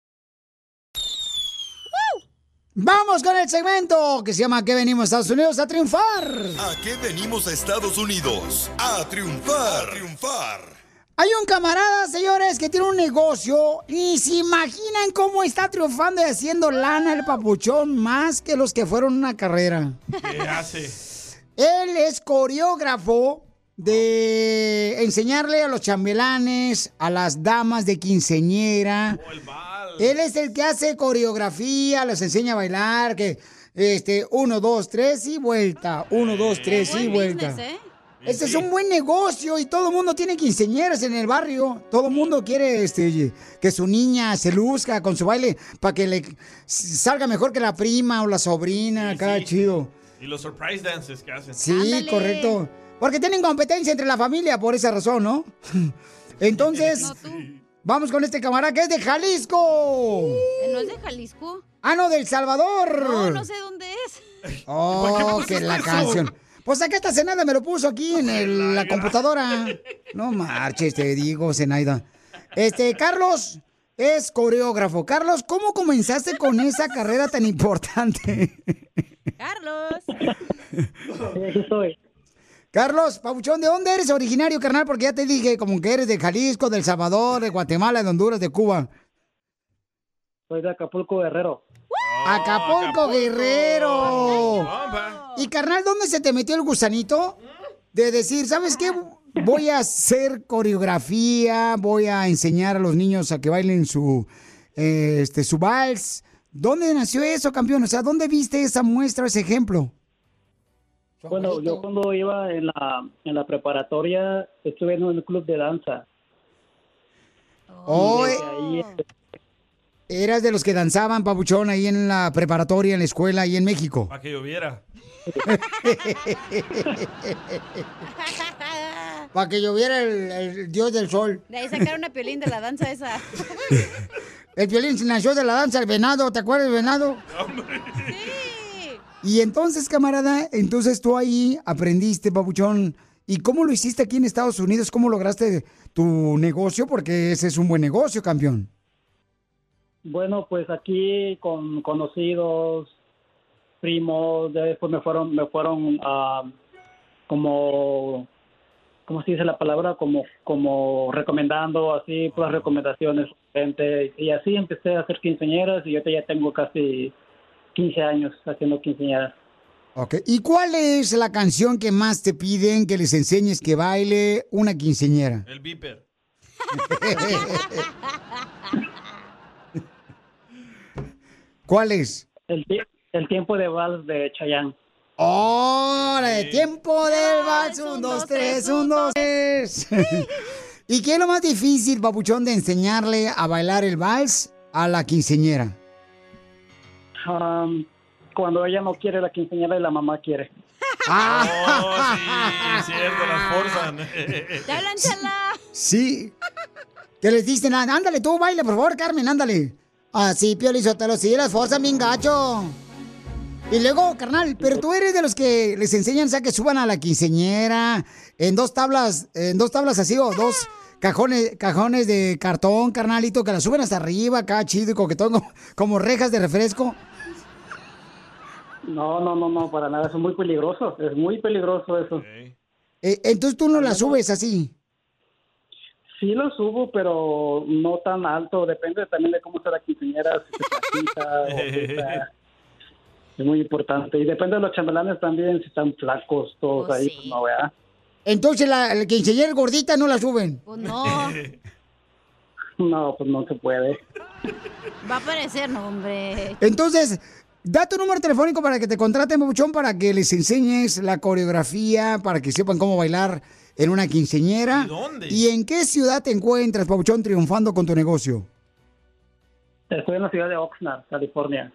Vamos con el segmento que se llama ¿Qué venimos a Estados Unidos a triunfar? ¿A qué venimos a Estados Unidos? A triunfar. A triunfar. Hay un camarada, señores, que tiene un negocio y se imaginan cómo está triunfando y haciendo lana el papuchón más que los que fueron a una carrera. ¿Qué hace? Él es coreógrafo de enseñarle a los chambelanes, a las damas de quinceñera. Él es el que hace coreografía, los enseña a bailar, que este, uno, dos, tres y vuelta. Uno, dos, tres y vuelta. Este es un buen negocio y todo el mundo tiene quinceñeras en el barrio. Todo el mundo quiere este, que su niña se luzca con su baile para que le salga mejor que la prima o la sobrina. Acá, chido. Y los surprise dances que hacen. Sí, correcto. Porque tienen competencia entre la familia por esa razón, ¿no? Entonces, vamos con este camarada que es de Jalisco. ¿No es de Jalisco? Ah, no, del Salvador. No, no sé dónde es. Oh, que la canción. Pues acá esta Zenaida me lo puso aquí en el- la computadora. No marches, te digo, Zenaida. Este, Carlos es coreógrafo. Carlos, ¿cómo comenzaste con esa carrera tan importante? Carlos. aquí estoy. Carlos, Pabuchón, ¿de dónde eres originario, carnal? Porque ya te dije, como que eres de Jalisco, del Salvador, de Guatemala, de Honduras, de Cuba. Soy de Acapulco, Guerrero. Acapulco, Guerrero. Y carnal, ¿dónde se te metió el gusanito? De decir, ¿sabes qué? Voy a hacer coreografía, voy a enseñar a los niños a que bailen su, eh, este, su vals. ¿Dónde nació eso, campeón? O sea, ¿dónde viste esa muestra, ese ejemplo? Bueno, yo cuando iba en la, en la preparatoria estuve en un club de danza. Oh, Y eh, desde ahí, eras de los que danzaban, Pabuchón, ahí en la preparatoria, en la escuela, ahí en México. Para que lloviera. Para que lloviera el, el dios del sol. De ahí sacaron a Piolín de la danza esa. El violín nació de la danza del venado, ¿te acuerdas del venado? Y entonces, camarada, entonces tú ahí aprendiste, papuchón. ¿Y cómo lo hiciste aquí en Estados Unidos? ¿Cómo lograste tu negocio? Porque ese es un buen negocio, campeón. bueno, pues aquí con conocidos, primos, después me fueron, me fueron ah, como, ¿cómo se dice la palabra? Como, como recomendando, así, puras recomendaciones, gente. Y así empecé a hacer quinceañeras y yo ya tengo casi 15 años haciendo quinceañeras. Ok. ¿Y cuál es la canción que más te piden que les enseñes que baile una quinceñera? El viper. ¿Cuál es? El, el tiempo de vals de Chayanne. ¡Hora de tiempo del vals! Un, dos, tres, un, dos, tres. ¿Y qué es lo más difícil, papuchón, de enseñarle a bailar el vals a la quinceñera? Um, cuando ella no quiere la quinceañera y la mamá quiere. Oh, sí, cierto, las forzan. Sí. Que les dicen, "Ah, ándale tú, baila, por favor, Carmen, ándale. Así, Pio Lizotelo, sí, las forzan bien gacho. Y luego, carnal, pero tú eres de los que les enseñan, o sea, que suban a la quinceñera en dos tablas, en dos tablas así, o dos cajones, cajones de cartón, carnalito, que la suben hasta arriba, acá chido y coquetón, como, como rejas de refresco. No, no, no, no, para nada. Eso es muy peligroso. Es muy peligroso eso. Eh, entonces tú no la subes así. Sí lo subo, pero no tan alto. Depende también de cómo está la quinceañera, si se flaquita o si está- Es muy importante. Y depende de los chambelanes también, si están flacos todos ahí, pues no, ¿verdad? Entonces la, la quinceañera gordita no la suben. Pues no. No, pues no se puede. Va a aparecer, no, hombre. Entonces, da tu número telefónico para que te contraten, Papuchón, para que les enseñes la coreografía, para que sepan cómo bailar en una quinceñera. ¿Y dónde? ¿Y en qué ciudad te encuentras, Papuchón, triunfando con tu negocio? Estoy en la ciudad de Oxnard, California.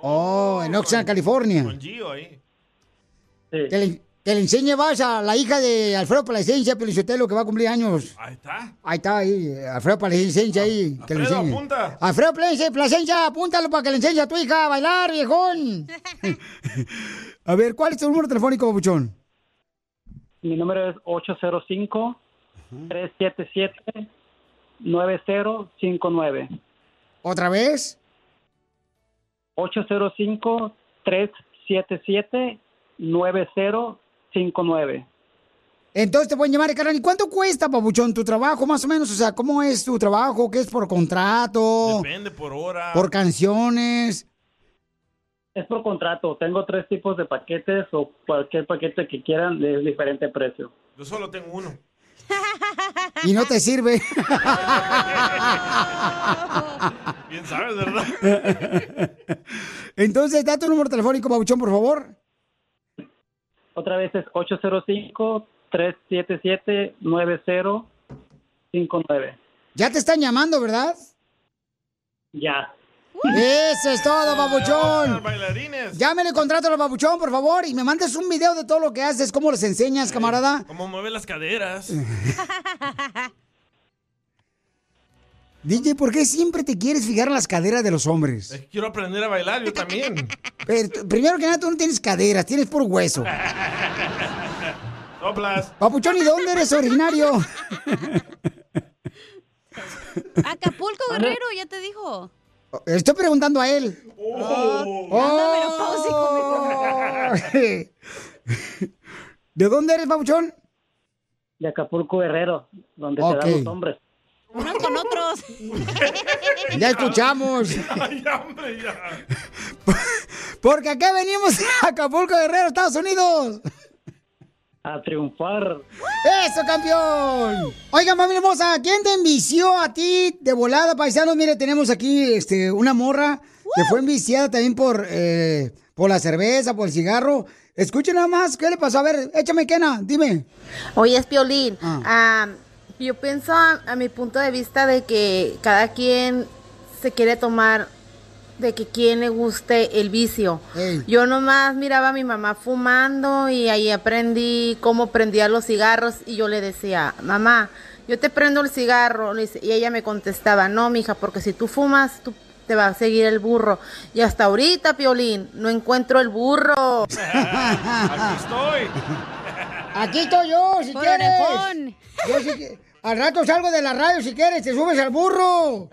Oh, en Oxnard, California. Con Gio ahí. Le, que le enseñe vas a la hija de Alfredo Palacencia, Pelizotelo, que va a cumplir años. Ahí está. Ahí está, ahí, Alfredo Plasencia ahí. Que le Alfredo, enseñe. apunta. Alfredo Plasencia, Plasencia, apúntalo para que le enseñe a tu hija a bailar, viejón. a ver, ¿cuál es tu número telefónico, Papuchón? Mi número es 805-377-9059. ¿Otra vez? 805-377-9059. Entonces te pueden llamar, carnal. ¿Y cuánto cuesta, Papuchón, tu trabajo, más o menos? O sea, ¿cómo es tu trabajo? ¿Qué es por contrato? Depende por hora. ¿Por canciones? Es por contrato. Tengo tres tipos de paquetes o cualquier paquete que quieran de diferente precio. Yo solo tengo uno. Y no te sirve. Bien sabes, ¿verdad? Entonces, da tu número telefónico, Pabuchón, por favor. Otra vez es 805-377-9059. Ya te están llamando, ¿verdad? Ya. Eso es todo, babuchón. bailarines. Llámele contrato al babuchón, por favor, y me mandes un video de todo lo que haces, cómo les enseñas, camarada. ¿Cómo mueve las caderas? DJ, ¿por qué siempre te quieres fijar en las caderas de los hombres? Es que quiero aprender a bailar yo también. Pero, primero que nada, tú no tienes caderas, tienes por hueso. Soplas. Papuchón, ¿y de dónde eres originario? Acapulco, Guerrero, ya te dijo. Estoy preguntando a él. Oh. ¿De dónde eres, Papuchón? De Acapulco Guerrero, donde Ok. se dan los hombres. Unos con otros. Ya escuchamos. Ay, hombre, ya. Porque acá venimos a Acapulco Guerrero, Estados Unidos. A triunfar. ¡Eso, campeón! Oiga, mami hermosa, ¿quién te envició a ti de volada, paisanos? Mire, tenemos aquí este, una morra que fue enviciada también por, eh, por la cerveza, por el cigarro. Escuchen nada más, ¿qué le pasó? A ver, échame quena, dime. Oye, es Piolín. Ah, yo pienso a, a mi punto de vista de que cada quien se quiere tomar de que quien le guste el vicio. Yo nomás miraba a mi mamá fumando y ahí aprendí cómo prendía los cigarros y yo le decía, mamá, yo te prendo el cigarro. Y ella me contestaba, no, mija, porque si tú fumas, tú te va a seguir el burro. Y hasta ahorita, Piolín, no encuentro el burro. Aquí estoy. Aquí estoy yo, si Por quieres. orejón. Yo si Al rato salgo de la radio si quieres, te subes al burro.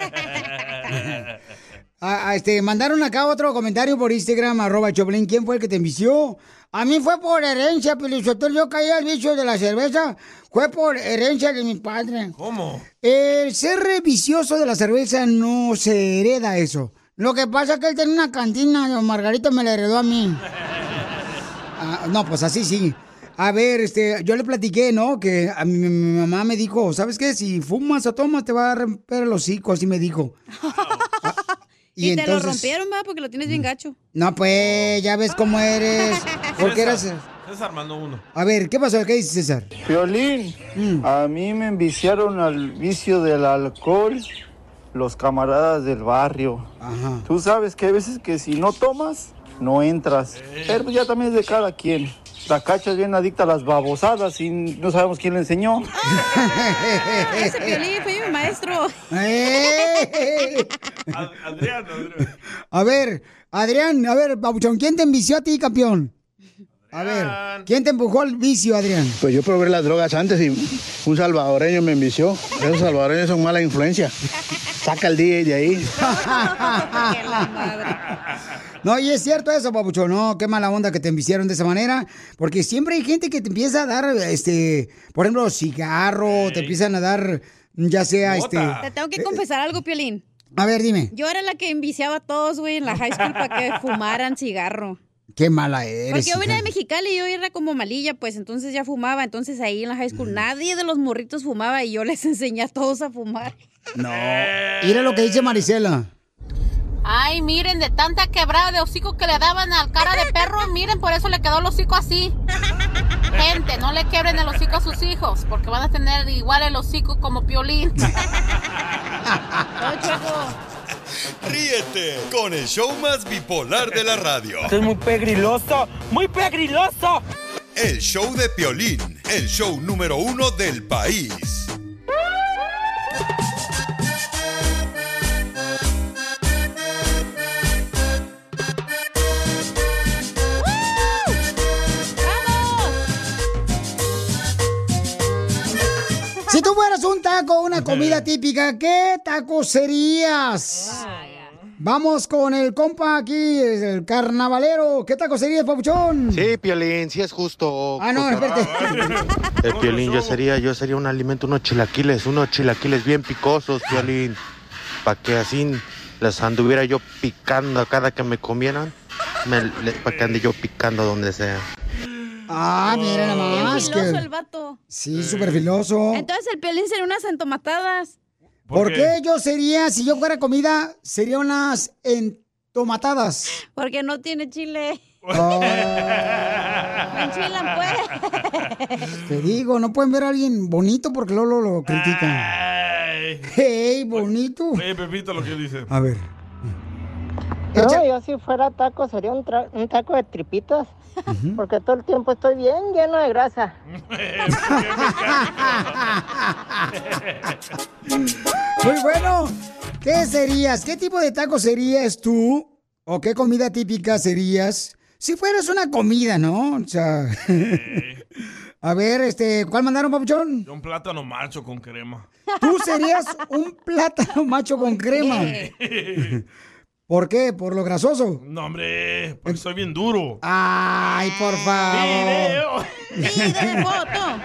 A- a este, mandaron acá otro comentario por Instagram, arroba Choplin. ¿Quién fue el que te envició? A mí fue por herencia, Pelizotel. Yo caí al vicio de la cerveza. Fue por herencia de mi padre. ¿Cómo? El ser vicioso de la cerveza no se hereda eso. Lo que pasa es que él tenía una cantina, don Margarita me la heredó a mí. Ah, no, pues así sí. A ver, este, yo le platiqué, ¿no? Que a mi, mi mamá me dijo, ¿sabes qué? Si fumas o tomas, te va a romper el hocico, así me dijo. Y, te lo rompieron, va, porque lo tienes bien gacho. No, pues, ya ves cómo eres. Porque eras... César, César mandó uno. A ver, ¿qué pasó? ¿Qué dice César? Violín, a mí me enviciaron al vicio del alcohol los camaradas del barrio. Tú sabes que hay veces que si no tomas, no entras. Pero ya también es de cada quien. La cacha es bien adicta a las babosadas y no sabemos quién le enseñó. Ese violín fue mi maestro. Adrián, Adrián. A ver, Adrián, a ver, Pabuchón, ¿quién te envició a ti, campeón? A ver, ¿quién te empujó al vicio, Adrián? Pues yo probé las drogas antes y un salvadoreño me envició. Esos salvadoreños son mala influencia. Saca el día de ahí. No, y es cierto eso, papuchón, no, qué mala onda que te enviciaron de esa manera, porque siempre hay gente que te empieza a dar, este, por ejemplo, cigarro, te empiezan a dar, ya sea, este... Te tengo que confesar algo, Piolín. A ver, dime, Yo era la que enviciaba a todos, güey, en la high school para que fumaran cigarro. qué mala eres. Porque yo venía de. Mexicali y yo era como malilla, pues entonces ya fumaba. Entonces ahí en la high school nadie de los morritos fumaba y yo les enseñé a todos a fumar. No, mira lo que dice Marisela. Ay, miren, de tanta quebrada de hocico que le daban al cara de perro, miren, por eso le quedó el hocico así. Gente, no le quebren el hocico a sus hijos, porque van a tener igual el hocico como piolín. Ríete con el show más bipolar de la radio. Esto es muy pegriloso, muy pegriloso. El show de Piolín, el show número uno del país. Si tú fueras un taco, una comida típica, ¿qué taco serías? Vamos con el compa aquí, el carnavalero. ¿Qué taco serías, papuchón? Sí, Piolín, sí es justo. Ah, no, espérate. El Piolín, yo sería, yo sería un alimento, unos chilaquiles, unos chilaquiles bien picosos, Piolín. Para que así les anduviera yo picando a cada que me comieran. para que ande yo picando donde sea. Ah, mira nada Bien filoso que- el vato. Sí, súper filoso. Entonces el Piolín sería unas entomatadas. ¿Por qué yo sería, si yo fuera comida, sería unas entomatadas? Porque no tiene chile. Oh, Me enchilan, pues. te digo, no pueden ver a alguien bonito porque luego lo, lo critican. Hey, bonito. Oye, Pepito, lo que dice. A ver. No, yo si fuera taco sería un, tra- un taco de tripitas, porque todo el tiempo estoy bien lleno de grasa. Muy bueno. ¿Qué serías? ¿Qué tipo de taco serías tú? ¿O qué comida típica serías? Si fueras una comida, ¿no? O sea. A ver, este, ¿cuál mandaron, papuchón? Un plátano macho con crema. Tú serías un plátano macho con crema. ¿Por qué? ¿Por lo grasoso? No, hombre, porque soy bien duro. Ay, por favor. Pide foto.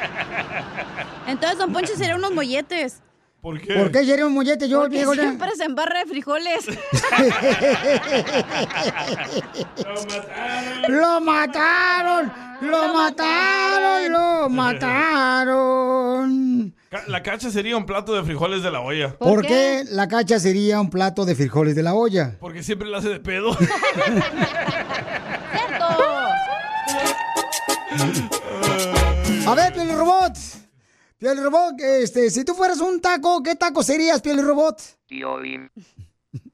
Entonces Don Poncho sería unos molletes. ¿Por qué? ¿Por qué sería un mollete yo, Porque viejo? siempre se embarra de frijoles. ¡Lo mataron! ¡Lo mataron! ¡Lo mataron! Ca- La cacha sería un plato de frijoles de la olla. ¿Por qué la cacha sería un plato de frijoles de la olla? Porque siempre la hace de pedo. A ver, Piel Robot. Piel Robot, este, si tú fueras un taco, ¿qué taco serías, Piel Robot? Tío Bim.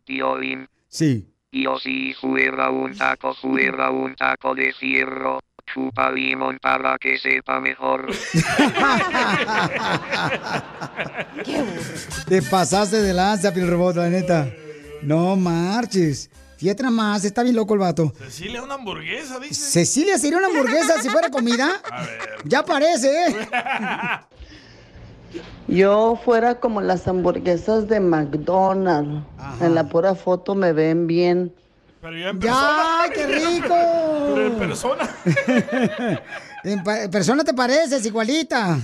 Tío Bim. Sí. Yo si fuera un taco, fuera un taco de fierro. Chupa limón para que sepa mejor. Te pasaste de lanza, Piel Robot, la neta. No marches. Fíjate nada más, está bien loco el vato. Cecilia, una hamburguesa, dice. Cecilia sería una hamburguesa si fuera comida. Ya parece, ¿eh? Yo fuera como las hamburguesas de McDonald's. En la pura foto me ven bien. Pero ya en ¡Ya, qué rico! Pero en persona. En pa- persona te pareces, igualita.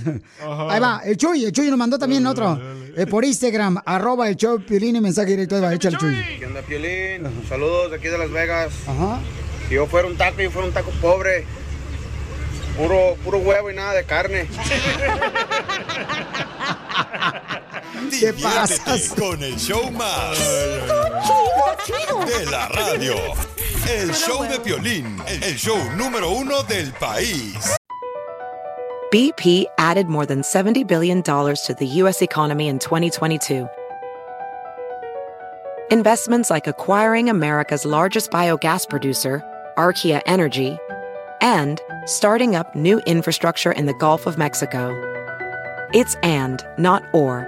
Ahí va, el Chuy, el Chuy nos mandó también otro. eh, por Instagram, arroba el show Piolín y mensaje directo. Ahí va, échale Chuy. ¿Qué onda, Piolín? Saludos de aquí de Las Vegas. Ajá. Si yo fuera un taco, yo fuera un taco pobre. Puro, puro huevo y nada de carne. ¿Qué pasas? con el show más Chido, chido. de la radio. El show de Piolín, el show número uno del país. BP added more than $70 billion to the U.S. economy in 2022. Investments like acquiring America's largest biogas producer, Archaea Energy, and starting up new infrastructure in the Gulf of Mexico. It's and, not or.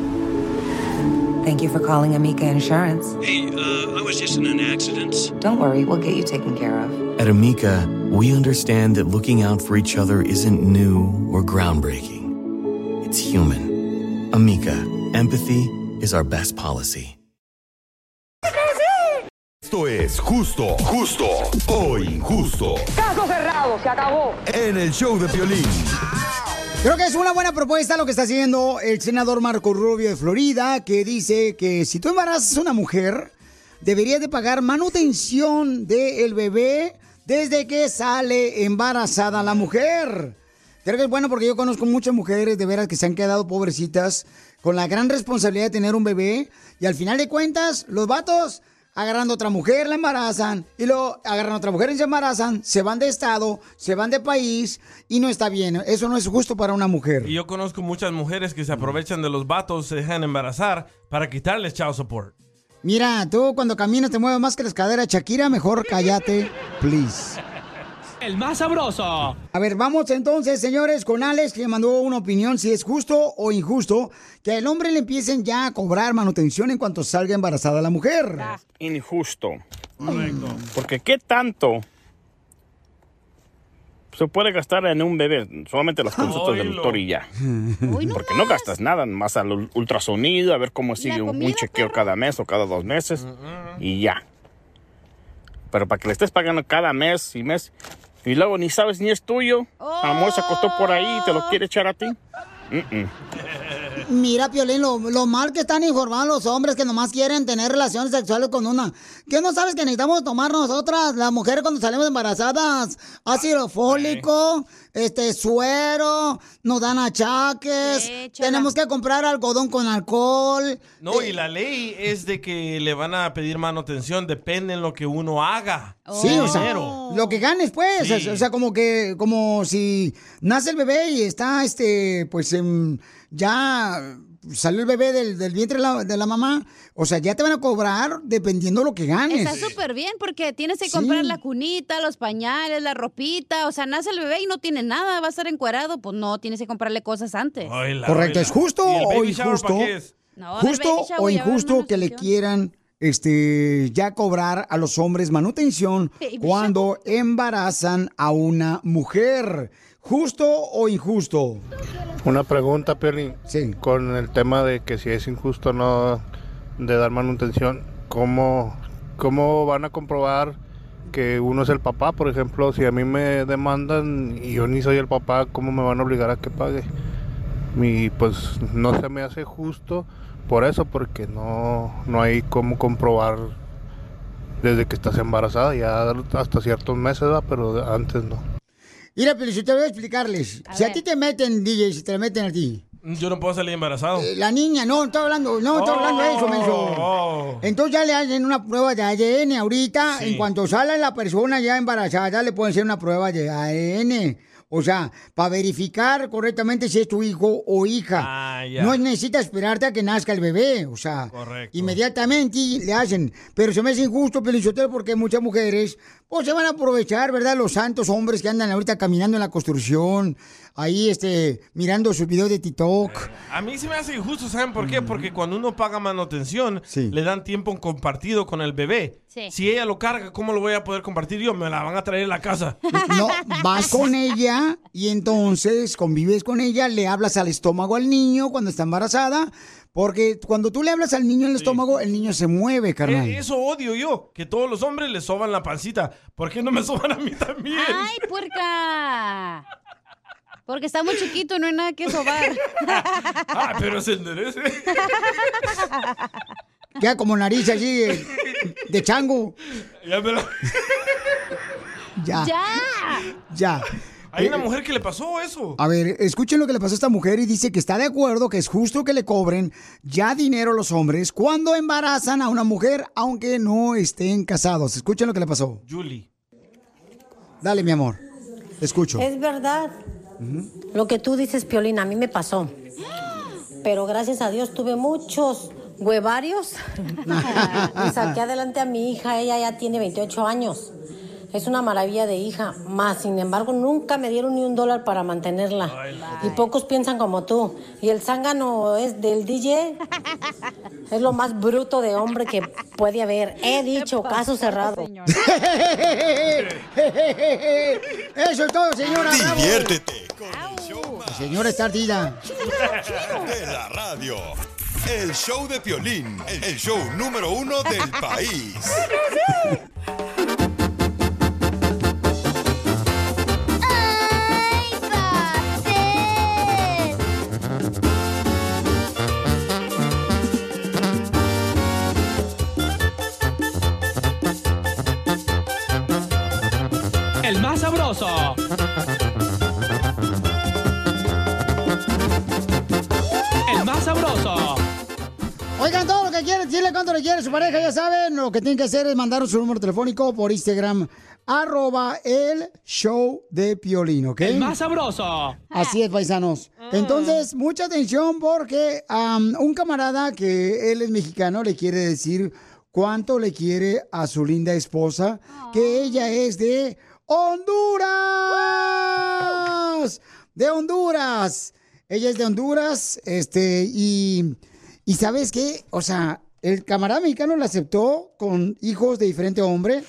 Thank you for calling Amica Insurance. Hey, uh, I was just in an accident. Don't worry, we'll get you taken care of. At Amica, we understand that looking out for each other isn't new or groundbreaking. It's human. Amica, empathy is our best policy. Esto es justo, justo o injusto. Caso cerrado, se acabó. En el show de Piolín. Creo que es una buena propuesta lo que está haciendo el senador Marco Rubio de Florida, que dice que si tú embarazas a una mujer, deberías de pagar manutención del bebé desde que sale embarazada la mujer. Creo que es bueno porque yo conozco muchas mujeres de veras que se han quedado pobrecitas con la gran responsabilidad de tener un bebé y al final de cuentas los vatos agarrando a otra mujer la embarazan y luego agarran a otra mujer y se embarazan, se van de estado, se van de país y no está bien. Eso no es justo para una mujer. Y yo conozco muchas mujeres que se aprovechan de los vatos, se dejan embarazar para quitarles child support. Mira, tú cuando caminas te mueves más que las caderas, Shakira, mejor cállate, please. El más sabroso. A ver, vamos entonces, señores, con Alex, que mandó una opinión si es justo o injusto que al hombre le empiecen ya a cobrar manutención en cuanto salga embarazada la mujer. Injusto. Porque qué tanto se puede gastar en un bebé, solamente las consultas del doctor y ya. Porque no gastas nada, más al ul- ultrasonido, a ver cómo sigue un, un chequeo cada mes o cada dos meses y ya. Pero para que le estés pagando cada mes y mes y luego ni sabes ni es tuyo, a lo mejor se acostó por ahí y te lo quiere echar a ti. Mm-mm. Mira, Piolín, lo, lo mal que están informados los hombres que nomás quieren tener relaciones sexuales con una. ¿Qué no sabes que necesitamos tomar nosotras, las mujeres, cuando salimos embarazadas? Ácido fólico, este, suero, nos dan achaques, tenemos que comprar algodón con alcohol. No, y la ley es de que le van a pedir manutención, depende en lo que uno haga. Sí, o sea, lo que ganes, pues. Sí. O sea, como que, como si nace el bebé y está, este, pues, em, ya salió el bebé del, del vientre de la, de la mamá. O sea, ya te van a cobrar dependiendo lo que ganes. Está súper bien porque tienes que Sí. comprar la cunita, los pañales, la ropita. O sea, nace el bebé y no tiene nada, va a estar encuerado. Pues no, tienes que comprarle cosas antes. Correcto, ¿es justo ¿Y el o injusto? No, ¿Justo o injusto que le quieran este ya cobrar a los hombres manutención Baby cuando embarazan a una mujer? ¿Justo o injusto? Una pregunta, Piolín. Con el tema de que si es injusto no de dar manutención, ¿cómo, ¿cómo van a comprobar que uno es el papá? Por ejemplo, si a mí me demandan y yo ni soy el papá, ¿cómo me van a obligar a que pague? Y pues no se me hace justo por eso, porque no, no hay cómo comprobar desde que estás embarazada, ya hasta ciertos meses, ¿verdad? pero antes no. Mira, pero si te voy a explicarles. si a ti te meten, DJ, si te meten a ti. Yo no puedo salir embarazado. Eh, La niña, no, estoy hablando, no, estoy hablando de eso, menso. oh. Entonces ya le hacen una prueba de ADN ahorita. Sí. En cuanto sale la persona ya embarazada, le pueden hacer una prueba de ADN. O sea, para verificar correctamente si es tu hijo o hija. Ah, ya. No necesita esperarte a que nazca el bebé. O sea, Correcto. inmediatamente le hacen. Pero se me hace injusto, Pelichotero, porque muchas mujeres pues se van a aprovechar, ¿verdad? Los santos hombres que andan ahorita caminando en la construcción, ahí este, mirando sus videos de TikTok. A mí se me hace injusto, ¿saben por qué? Porque cuando uno paga manutención, le dan tiempo compartido con el bebé. Sí. Si ella lo carga, ¿cómo lo voy a poder compartir yo? Me la van a traer a la casa. No, vas con ella y entonces convives con ella, le hablas al estómago al niño cuando está embarazada, porque cuando tú le hablas al niño en el estómago, el niño se mueve, carnal. Eh, Eso odio yo, que todos los hombres le soban la pancita. ¿Por qué no me soban a mí también? ¡Ay, puerca! Porque está muy chiquito y no hay nada que sobar. Ah, pero se enderece. Queda como nariz así de, de chango. Ya me la- Ya. ¡Ya! Ya. Hay una Eh, mujer que le pasó eso. A ver, escuchen lo que le pasó a esta mujer y dice que está de acuerdo que es justo que le cobren ya dinero a los hombres cuando embarazan a una mujer aunque no estén casados. Escuchen lo que le pasó. Julie. Dale, mi amor. Escucho. Es verdad. Lo que tú dices, Piolín, a mí me pasó. Pero gracias a Dios tuve muchos huevarios y saqué adelante a mi hija. Ella ya tiene 28 años. Es una maravilla de hija. Más, sin embargo, nunca me dieron ni un dólar para mantenerla. Y pocos piensan como tú. Y el zángano es del DJ. Es lo más bruto de hombre que puede haber. He dicho, caso cerrado. Eso es todo, señora. Diviértete La señora está ardida. de la radio. El show de Piolín, el show número uno del país. El más sabroso. Oigan, todo lo que quieren, decirle cuánto le quiere su pareja, ya saben, lo que tienen que hacer es mandar su número telefónico por Instagram, arroba el show de Piolín, ¿ok? El más sabroso. Así es, paisanos. Entonces, mucha atención porque un camarada que él es mexicano le quiere decir cuánto le quiere a su linda esposa, que ella es de Honduras. De Honduras. Ella es de Honduras, este, y, y ¿sabes qué? O sea, el camarada mexicano la aceptó con hijos de diferente hombre.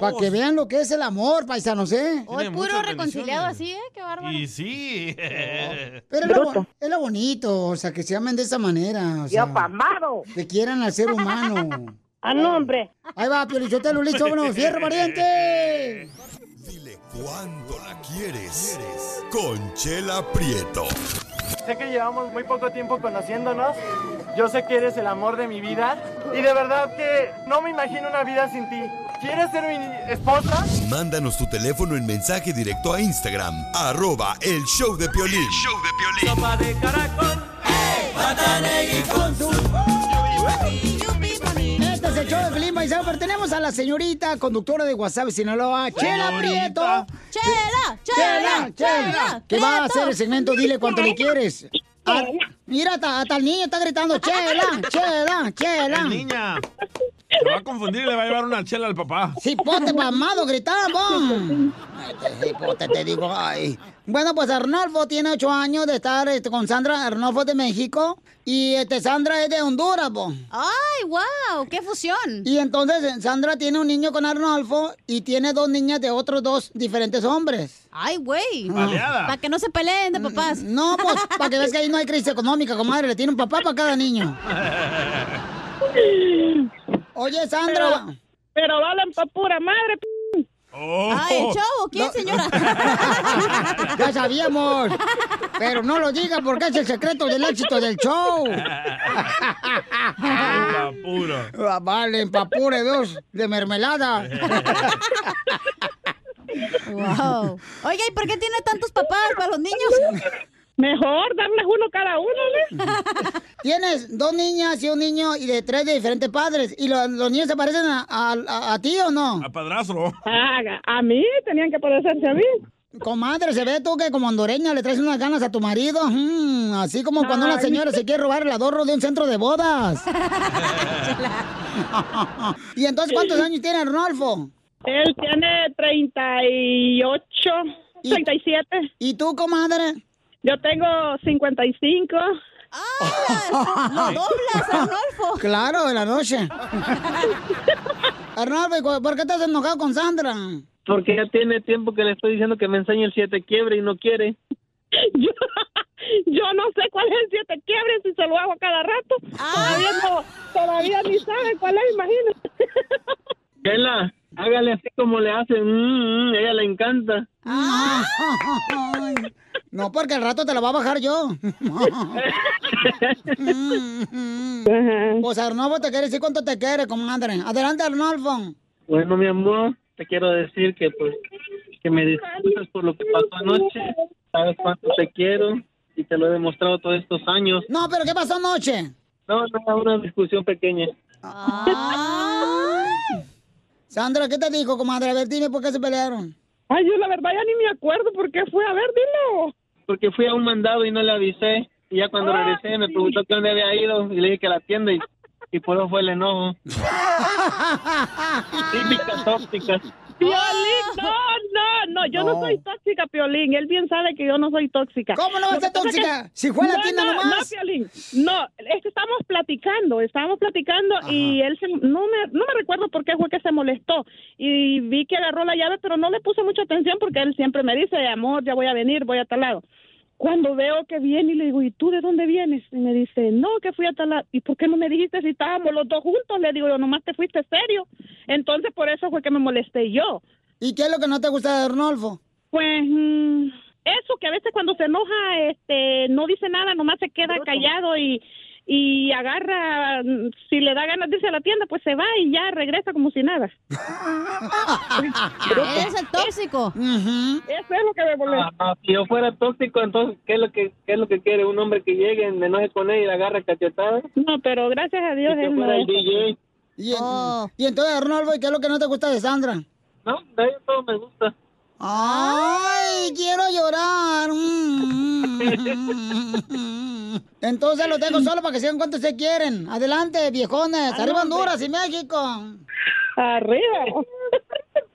Para que vean lo que es el amor, paisanos, ¿eh? Hoy puro reconciliado así, ¿eh? Qué bárbaro. Y sí. Pero es lo, bo- es lo bonito, o sea, que se amen de esa manera. O sea, Que quieran al ser humano. ¡A nombre! Ahí va, Piolichotelo, listo, bueno, fierro, pariente. ¿Cuánto la quieres? Conchela Prieto. Sé que llevamos muy poco tiempo conociéndonos. Yo sé que eres el amor de mi vida. Y de verdad que no me imagino una vida sin ti. ¿Quieres ser mi esposa? Mándanos tu teléfono en mensaje directo a Instagram, arroba el show de Piolín. show de Sopa de caracol. Es el show de Pelín Paisano, pero tenemos a la señorita conductora de WhatsApp Sinaloa, Chela. Prieto. Chela, Chela, Chela, Que va a hacer el segmento Dile cuánto le quieres. Ah, mira, hasta, el niño está gritando, Chela, Chela, Chela. Ay, niña. Se va a confundir y le va a llevar una chela al papá. Cipote mamado, gritamos. Cipote, te digo, ay. Bueno, pues Arnolfo tiene ocho años de estar este, con Sandra. Arnolfo es de México. Y este Sandra es de Honduras, po. ¡Ay, wow! ¡Qué fusión! Y entonces eh, Sandra tiene un niño con Arnolfo y tiene dos niñas de otros dos diferentes hombres. ¡Ay, güey! Baleada. Para que no se peleen de papás. No, pues, para que veas que ahí no hay crisis económica, comadre. Le tiene un papá para cada niño. Oye, Sandra. Pero, valen pa' pura madre, Ay, ¿el show o quién, señora? Ya sabíamos. Pero no lo diga porque es el secreto del éxito del show. pura. Ah, Vale, papure dos de mermelada. Wow. Oiga, ¿y por qué tiene tantos papás para los niños? Mejor darles uno cada uno, ¿no? Tienes dos niñas y un niño y de tres de diferentes padres. ¿Y lo- los niños se parecen a, a- a ti o no? A padrastro. A mí tenían que parecerse a mí. Comadre, se ve tú que como hondureña le traes unas ganas a tu marido. Mm, así como cuando una Ay. señora se quiere robar el adorno de un centro de bodas. ¿Y entonces cuántos años tiene Arnolfo? Él tiene 38, 37. ¿Y tú, comadre? Yo tengo 55. ¡Ah! ¡Lo doblas, Arnolfo! Claro, de la noche. Arnoldo, ¿y cu- ¿por qué estás enojado con Sandra? Porque ya tiene tiempo que le estoy diciendo que me enseñe el siete quiebre y no quiere. Yo, yo no sé cuál es el siete quiebres si se lo hago cada rato. Todavía, no, todavía ni sabe cuál es, imagínate. Chela, hágale así como le hace. Mm, mm, ella le encanta. No, porque al rato te la va a bajar yo. Pues Arnolfo te quiere decir cuánto te quiere, comadre. Adelante, Arnolfo. Bueno, mi amor, te quiero decir que pues que me disculpes por lo que pasó anoche. Sabes cuánto te quiero y te lo he demostrado todos estos años. No, pero ¿qué pasó anoche? No, no, una discusión pequeña. Sandra, ¿qué te dijo, comadre? A ver, dime por qué se pelearon. Ay, yo la verdad ya ni me acuerdo por qué fue. A ver, dilo. Porque fui a un mandado y no le avisé. Y ya cuando regresé me preguntó que dónde había ido y le dije que a la tienda y, y por eso fue el enojo. Típicas tóxicas. Piolín, no, no, no, yo no. No. soy tóxica, Piolín. Él bien sabe que yo no soy tóxica. ¿Cómo no vas a ser tóxica? que- Si fue a la No, tienda no, nomás. No, Piolín, no, es que estábamos platicando, estábamos platicando y él se, no, me, no me recuerdo por qué fue que se molestó. Y vi que agarró la llave, pero no le puse mucha atención porque él siempre me dice, amor, ya voy a venir, voy a tal lado. Cuando veo que viene y le digo, ¿y tú de dónde vienes? Y me dice, no, que fui a tal lado. ¿Y por qué no me dijiste si estábamos los dos juntos? Le digo, yo nomás te fuiste serio. Entonces por eso fue que me molesté yo. ¿Y qué es lo que no te gusta de Arnolfo? Pues mm, eso, que a veces cuando se enoja, este, no dice nada, nomás se queda callado y, y agarra, mm, si le da ganas de irse a la tienda, pues se va y ya regresa como si nada. Es el tóxico. Eso es lo que me molesta. Ah, ah, si yo fuera tóxico, entonces, ¿qué es lo que, qué es lo que quiere? ¿Un hombre que llegue, me enoje con él y la agarra cachetada? No, pero gracias a Dios Si yo él no fuera el. DJ. Y, en- y entonces, Arnolfo, ¿y qué es lo que no te gusta de Sandra? No, de ahí todo me gusta. ¡Ay, quiero llorar! Mm. Entonces los dejo solo para que sepan cuánto se quieren. Adelante, viejones. Arriba Honduras y México. Arriba.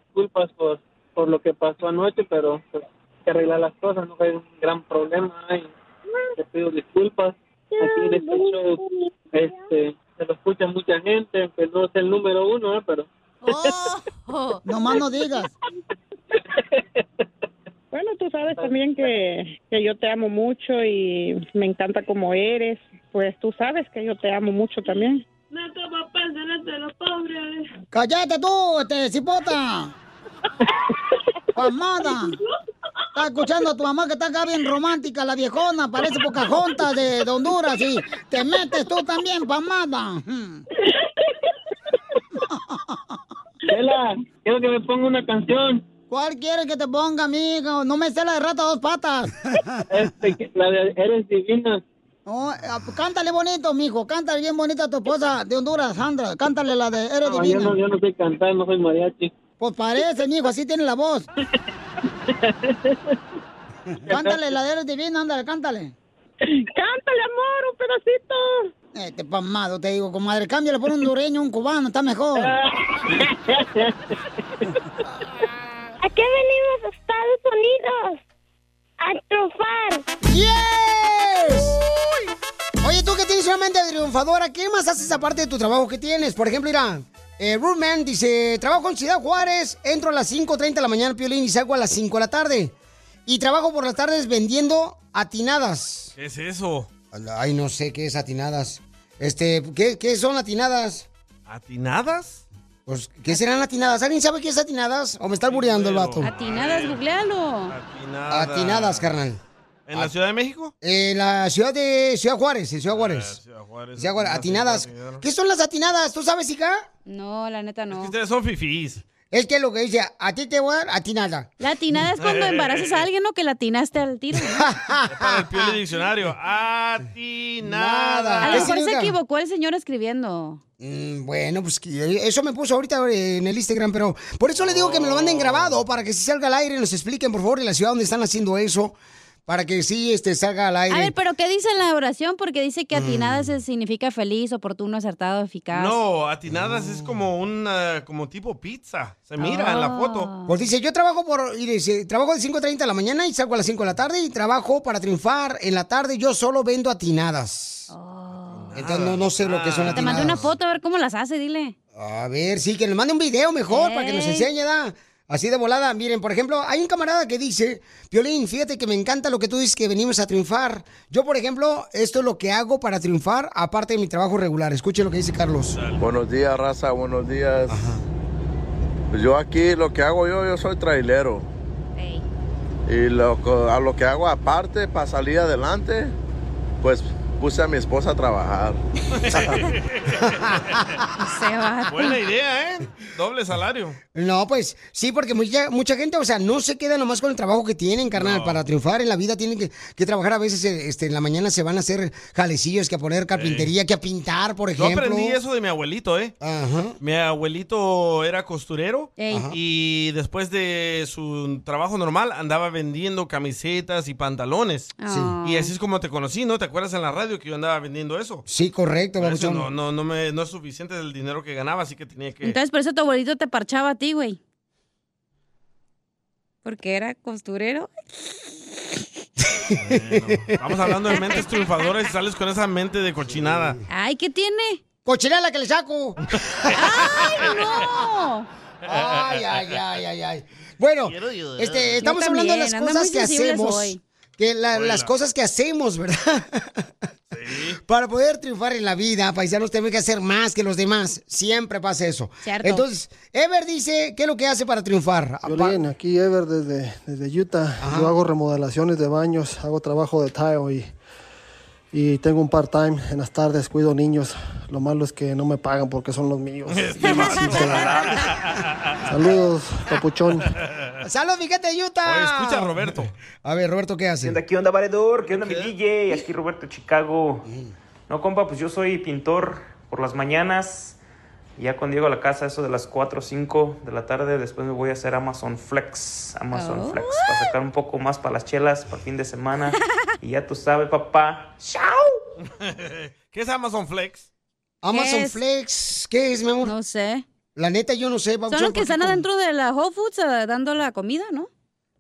Disculpas por, por lo que pasó anoche, pero pues, hay que arreglar las cosas, no hay un gran problema. Y te pido disculpas. Aquí en este show este, se lo escucha mucha gente, pues no es el número uno, ¿eh? pero... Oh. No más no digas. Bueno, tú sabes también que, que yo te amo mucho y me encanta como eres. Pues tú sabes que yo te amo mucho también. No como pensiones de los pobres. ¡Cállate tú, este cipota! ¡Pamada! Está escuchando a tu mamá que está acá bien romántica, la viejona, parece Pocahontas de, de Honduras y te metes tú también, pamada. Chela, quiero que me ponga una canción. ¿Cuál quieres que te ponga, amigo? No me sé la de rata a dos patas. Este, la de Eres Divina. No, eh, cántale bonito, mijo. Cántale bien bonito a tu esposa de Honduras, Sandra. Cántale la de Eres No, yo Divina. no, yo no sé cantar, no soy mariachi. Pues parece, mijo, así tiene la voz. cántale la de Eres Divina, ándale, cántale. Cántale, amor, un pedacito. Este pamado, te digo, comadre, cámbiale por un hondureño, un cubano, está mejor. ¿A qué venimos a Estados Unidos? A triunfar. ¡Yes! Oye, tú que tienes una mente triunfadora, ¿qué más haces aparte de tu trabajo que tienes? Por ejemplo, mira, eh, Rootman dice, trabajo en Ciudad Juárez, entro a las 5.30 de la mañana, Piolín, y salgo a las 5 de la tarde. Y trabajo por las tardes vendiendo atinadas. ¿Qué es eso? Ay, no sé qué es atinadas. Este, ¿qué, qué son atinadas? ¿Atinadas? Pues, ¿qué serán atinadas? ¿Alguien sabe qué es atinadas? ¿O me está albureando el vato? Atinadas, googlealo. Atinadas, carnal. ¿En la Ciudad de México? En la ciudad de Ciudad Juárez, en Ciudad Juárez. Ciudad Juárez. Ciudad Juárez, No, atinadas. ¿Qué son las atinadas? ¿Tú sabes, hija? No, la neta no. Ustedes son fifís. Es que lo que dice, a ti te voy a dar atinada. La atinada es cuando embarazas a alguien o que la atinaste al tiro. Para el piel diccionario. Atinada. A lo ¿Qué mejor se equivocó el señor escribiendo. Mm, bueno, pues que eso me puso ahorita en el Instagram, pero por eso le digo que me lo manden grabado, para que si salga al aire nos expliquen, por favor, en la ciudad donde están haciendo eso, para que sí este, salga al aire. A ver, pero ¿qué dice en la oración? Porque dice que atinada se significa feliz, oportuno, acertado, eficaz. No, atinadas es como un ah, como tipo pizza. Se mira en la foto. Pues dice, yo trabajo por, y dice, trabajo de 5.30 de la mañana y salgo a las 5 de la tarde y trabajo para triunfar en la tarde, yo solo vendo atinadas. Entonces no, no sé lo que son Te atinadas. mandé una foto a ver cómo las hace, dile. A ver, sí, que nos mande un video mejor para que nos enseñe, ¿da? Así de volada. Miren, por ejemplo, hay un camarada que dice, Violín, fíjate que me encanta lo que tú dices que venimos a triunfar. Yo, por ejemplo, esto es lo que hago para triunfar, aparte de mi trabajo regular. Escuche lo que dice Carlos. Buenos días, raza, buenos días. Pues yo aquí lo que hago yo, yo soy trailero. Y lo, a lo que hago aparte para salir adelante, pues puse a mi esposa a trabajar. Buena idea, ¿eh? Doble salario. No, pues sí, porque mucha, mucha gente, o sea, no se queda nomás con el trabajo que tienen, carnal. Para triunfar en la vida tienen que, que trabajar. A veces eh, este, en la mañana se van a hacer jalecillos, que a poner carpintería, que a pintar, por Yo ejemplo. aprendí eso de mi abuelito, ¿eh? Mi abuelito era costurero Ey. Ajá. y después de su trabajo normal andaba vendiendo camisetas y pantalones. Sí. Y así es como te conocí, ¿no? ¿Te acuerdas en la radio que yo andaba vendiendo eso? Sí, correcto, Por eso babuchón. no, no, no, me, no es suficiente el dinero que ganaba, así que tenía que... Entonces, por eso tu abuelito te parchaba a ti, güey. Porque era costurero. Estamos hablando de mentes triunfadoras y sales con esa mente de cochinada. Ay, ¿qué tiene? ¡Cochinada la que le saco! ¡Ay, no! Ay, ay, ay, ay, ay. Bueno, este, estamos hablando de las cosas que hacemos. Que la- las cosas que hacemos, ¿verdad? Para poder triunfar en la vida, paisanos, tenemos que hacer más que los demás. Siempre pasa eso. Cierto. Entonces, Ever dice, ¿qué es lo que hace para triunfar? Violín, aquí Ever desde, desde Utah. Yo hago remodelaciones de baños, hago trabajo de tile y, y tengo un part-time en las tardes, cuido niños. Lo malo es que no me pagan porque son los míos. Saludos, papuchón. ¡Salud, fíjate, Utah! Oye, escucha a Roberto. A ver, Roberto, ¿qué hace? ¿Qué onda, qué onda, valedor? ¿Qué onda, mi DJ? Aquí Roberto Chicago. No, compa, pues yo soy pintor por las mañanas. Ya cuando llego a la casa, eso de las 4 o 5 de la tarde, después me voy a hacer Amazon Flex. Amazon Oh. Flex, para sacar un poco más para las chelas, para fin de semana. y ya tú sabes, papá. ¿Qué es Amazon Flex? Amazon es? Flex, ¿qué es, mi amor? No sé. La neta, yo no sé. Son los que están adentro de la Whole Foods eh, dando la comida, ¿no?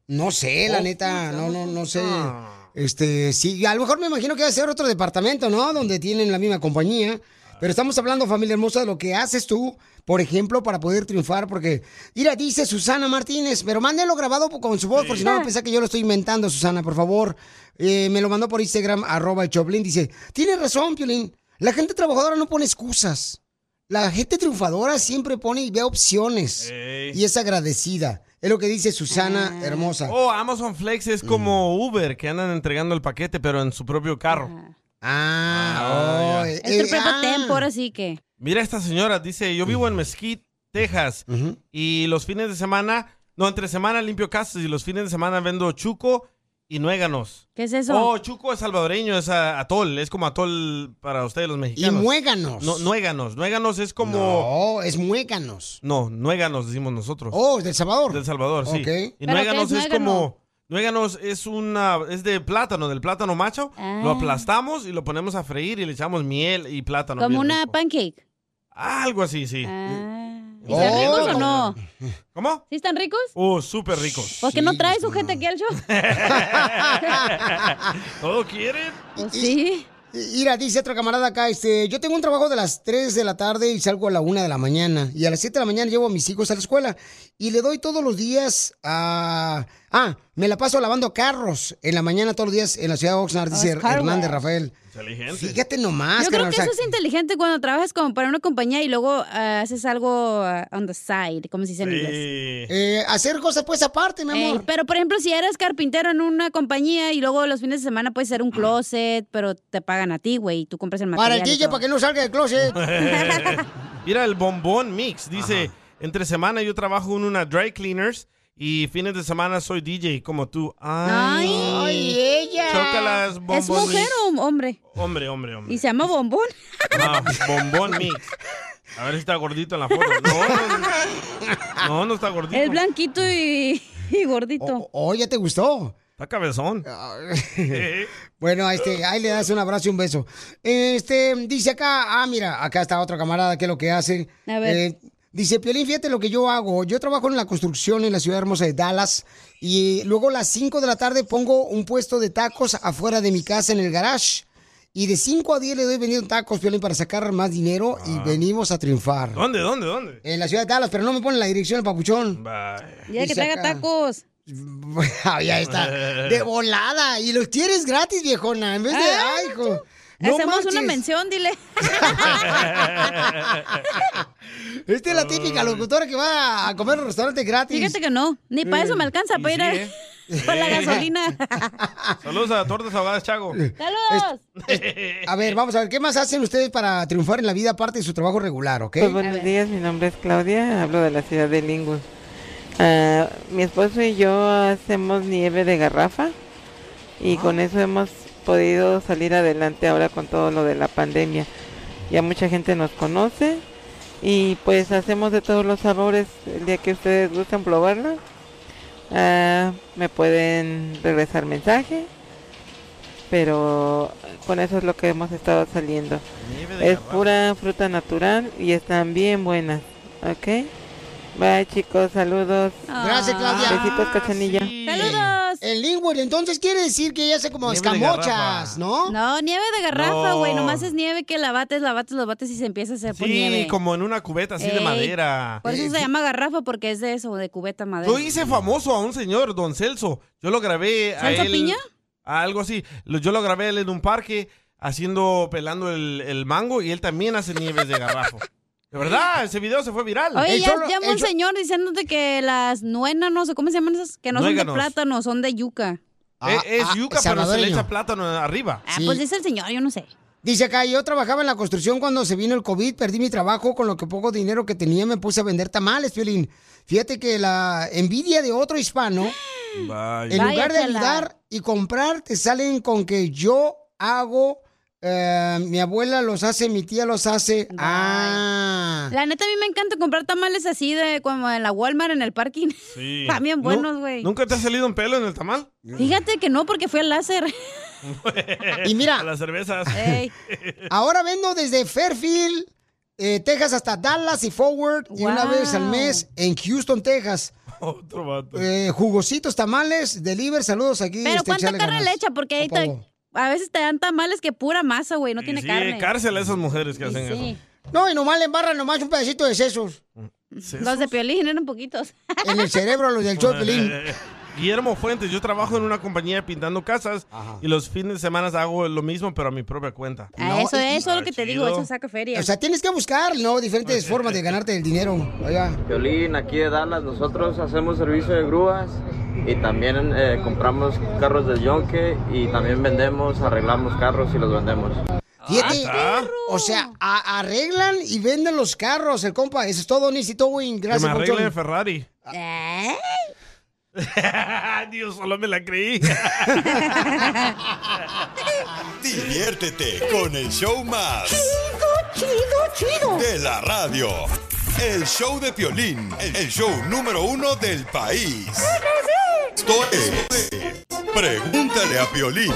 No sé, la neta, no, no, no sé. Ah. Este, sí, a lo mejor me imagino que va a ser otro departamento, ¿no? Donde tienen la misma compañía. Pero estamos hablando, familia hermosa, de lo que haces tú, por ejemplo, para poder triunfar. Porque, mira, dice Susana Martínez, pero mándelo grabado con su voz, por si no pensar que yo lo estoy inventando, Susana, por favor. Eh, me lo mandó por Instagram, arroba el Choplin. Dice, tienes razón, Piolín. La gente trabajadora no pone excusas. La gente triunfadora siempre pone y ve opciones. Y es agradecida. Es lo que dice Susana, hermosa. Oh, Amazon Flex es como Uber, que andan entregando el paquete, pero en su propio carro. Ah, oh, ya. eh, Es eh, propio ah. tempo, ahora sí que. Mira esta señora, dice, yo vivo en Mesquite, Texas, y los fines de semana, no, entre semana limpio casas y los fines de semana vendo chuco y nuéganos. ¿Qué es eso? Oh, chuco es salvadoreño, es ah, atol, es como atol para ustedes los mexicanos. Y muéganos. No, nuéganos, nuéganos es como... No, es muéganos. No, nuéganos decimos nosotros. Oh, ¿del Salvador? Del Salvador, sí. Ok. Y ¿Pero nuéganos es es, nuégano? como... Nuéganos es una... es de plátano, del plátano macho. Lo Ah. aplastamos y lo ponemos a freír y le echamos miel y plátano. Como una rico. pancake. Algo así, sí. ¿Y están Oh. ricos o no? ¿Cómo? ¿Sí están ricos? Oh, súper ricos. ¿Por qué no traes su gente aquí al show? ¿Todo quieren? Pues sí. Mira, dice otro camarada acá, este, yo tengo un trabajo de las 3 de la tarde y salgo a la 1 de la mañana. Y a las 7 de la mañana llevo a mis hijos a la escuela. Y le doy todos los días a... Ah, me la paso lavando carros en la mañana todos los días en la ciudad de Oxnard, dice Hernández. Rafael. Inteligente. Fíjate nomás, Yo creo que o sea, eso es inteligente cuando trabajas como para una compañía y luego ah, haces algo ah, on the side, como se dice en inglés. eh, hacer cosas pues aparte, mi amor. Pero por ejemplo, si eres carpintero en una compañía y luego los fines de semana puedes hacer un closet, pero te pagan a ti, güey, y tú compras el material. Para el DJ, para que no salga del closet. Mira, el bombón mix. Dice, entre semana yo trabajo en una dry cleaners y fines de semana soy DJ como tú. Ay, Ay, ella. Chócalas, bombón ¿Es mujer mix. o hombre? Hombre, hombre, hombre. Y se llama bombón. No, bombón mix. A ver si está gordito en la foto. No, no, no, está gordito. Es blanquito y, y gordito. Ya te gustó. Está cabezón. Bueno, este, ahí le das un abrazo y un beso. Este, dice acá, ah, mira, acá está otra camarada, ¿qué es lo que hace? A ver. Eh, dice, Piolín, fíjate lo que yo hago. Yo trabajo en la construcción en la ciudad hermosa de Dallas y luego a las 5 de la tarde pongo un puesto de tacos afuera de mi casa en el garage. Y de 5 a 10 le doy vendiendo tacos, Piolín, para sacar más dinero y venimos a triunfar. ¿Dónde, dónde, dónde? En la ciudad de Dallas, pero no me ponen la dirección el papuchón. Ya que traiga tacos. Ah, ya está. De volada. Y los quieres gratis, viejona. En vez de. Ah, Ay, hijo. No Hacemos una mención, dile. Esta es la típica locutora que va a comer en un restaurante gratis. Fíjate que no, ni para eso me alcanza para ir a- para la gasolina. Saludos a Tortas Ahogadas Chago. ¡Saludos! A ver, vamos a ver, ¿qué más hacen ustedes para triunfar en la vida aparte de su trabajo regular, ok? Pues buenos días, mi nombre es Claudia, hablo de la ciudad de Lingus. Ah, mi esposo y yo hacemos nieve de garrafa y con eso hemos podido salir adelante ahora con todo lo de la pandemia. Ya mucha gente nos conoce y pues hacemos de todos los sabores el día que ustedes gustan probarla. ah, me pueden regresar mensaje, pero con eso es lo que hemos estado saliendo. Es pura fruta natural y están bien buenas, ¿ok? Bye chicos, saludos. Gracias, Claudia. Besitos, cachanilla. ¡Saludos! El Linwood, entonces quiere decir que ella hace como Nieve escamochas, ¿no? No, nieve de garrafa, güey. No. Nomás es nieve que la bates, la bates, la bates y se empieza a hacer por Sí, nieve. como en una cubeta así de madera. Por eso se llama garrafa, porque es de eso, de cubeta madera. Yo hice famoso a un señor, don Celso. Yo lo grabé a ¿Celso él. Piña? a algo así. Yo lo grabé a él en un parque haciendo, pelando el, el mango y él también hace nieves de garrafo. De verdad, ese video se fue viral. Oye, ya llama un señor diciéndote que las nuenas, no sé cómo se llaman esas, que no Nuéganos. son de plátano, son de yuca. Eh, es yuca, pero se le echa plátano arriba. Ah, pues dice el señor, yo no sé. Dice acá, yo trabajaba en la construcción cuando se vino el COVID, perdí mi trabajo, con lo que poco dinero que tenía me puse a vender tamales, Piolín. Fíjate que la envidia de otro hispano, Vaya. en lugar de ayudar y comprar, te salen con que yo hago, eh, mi abuela los hace, mi tía los hace. Ah. La neta, a mí me encanta comprar tamales así de como en la Walmart, en el parking. Sí. Nu- buenos, güey. ¿Nunca te ha salido un pelo en el tamal? Fíjate que no, porque fui al láser. Y mira. A las cervezas. Ey. Ahora vendo desde Fairfield, eh, Texas hasta Dallas y Forward y una vez al mes en Houston, Texas. Otro vato. Eh, jugositos, tamales, deliver, saludos aquí. Pero este, ¿cuánta carne ganas. le echa? Porque ahí te- a veces te dan tamales que pura masa, güey, no tiene sí, carne. cárcel a esas mujeres que hacen Sí. No, y nomás le embarran nomás un pedacito de sesos. eso. Los de piolín eran poquitos. En el cerebro, los del show de. Guillermo Fuentes, yo trabajo en una compañía pintando casas y los fines de semana hago lo mismo, pero a mi propia cuenta. Ah, eso, eso es lo que te digo, eso saca feria. O sea, tienes que buscar, ¿no? Diferentes formas de ganarte el dinero. Oiga. Violín, aquí de Dallas, nosotros hacemos servicio de grúas y también eh, compramos carros de yonque y también vendemos, arreglamos carros y los vendemos. Fíjate, Ah, o sea, a- arreglan y venden los carros, el compa. Eso es todo, necesito, Win. que Gracias, me arreglen Ferrari. ¿Eh? Dios, solo me la creí. Diviértete con el show más. Chido, chido. De la radio. El show de Piolín, el show número uno del país. Esto es... Pregúntale a Piolín.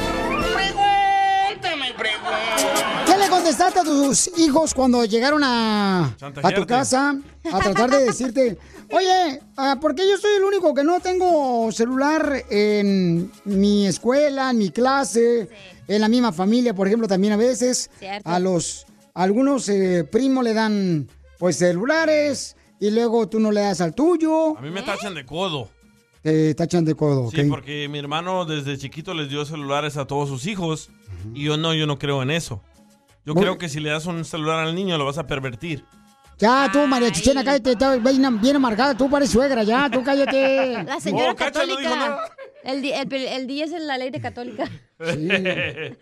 ¿Qué le contestaste a tus hijos cuando llegaron a, a tu casa a tratar de decirte, oye, ah, ¿por qué yo soy el único que no tengo celular en mi escuela, en mi clase, en la misma familia, por ejemplo, también a veces? Cierto. A los algunos eh, primos le dan pues celulares y luego tú no le das al tuyo, A mí me tachan de codo. te tachan de codo, ¿ok? Sí, porque mi hermano desde chiquito les dio celulares a todos sus hijos y yo no, yo no creo en eso. Yo Muy- creo que si le das un celular al niño lo vas a pervertir. Ya, tú, María Chichena, cállate, estás bien, bien amargada, tú pareces suegra, ya, tú cállate. La señora Oh, dijo católica. el, di- el, el día es la ley de católica.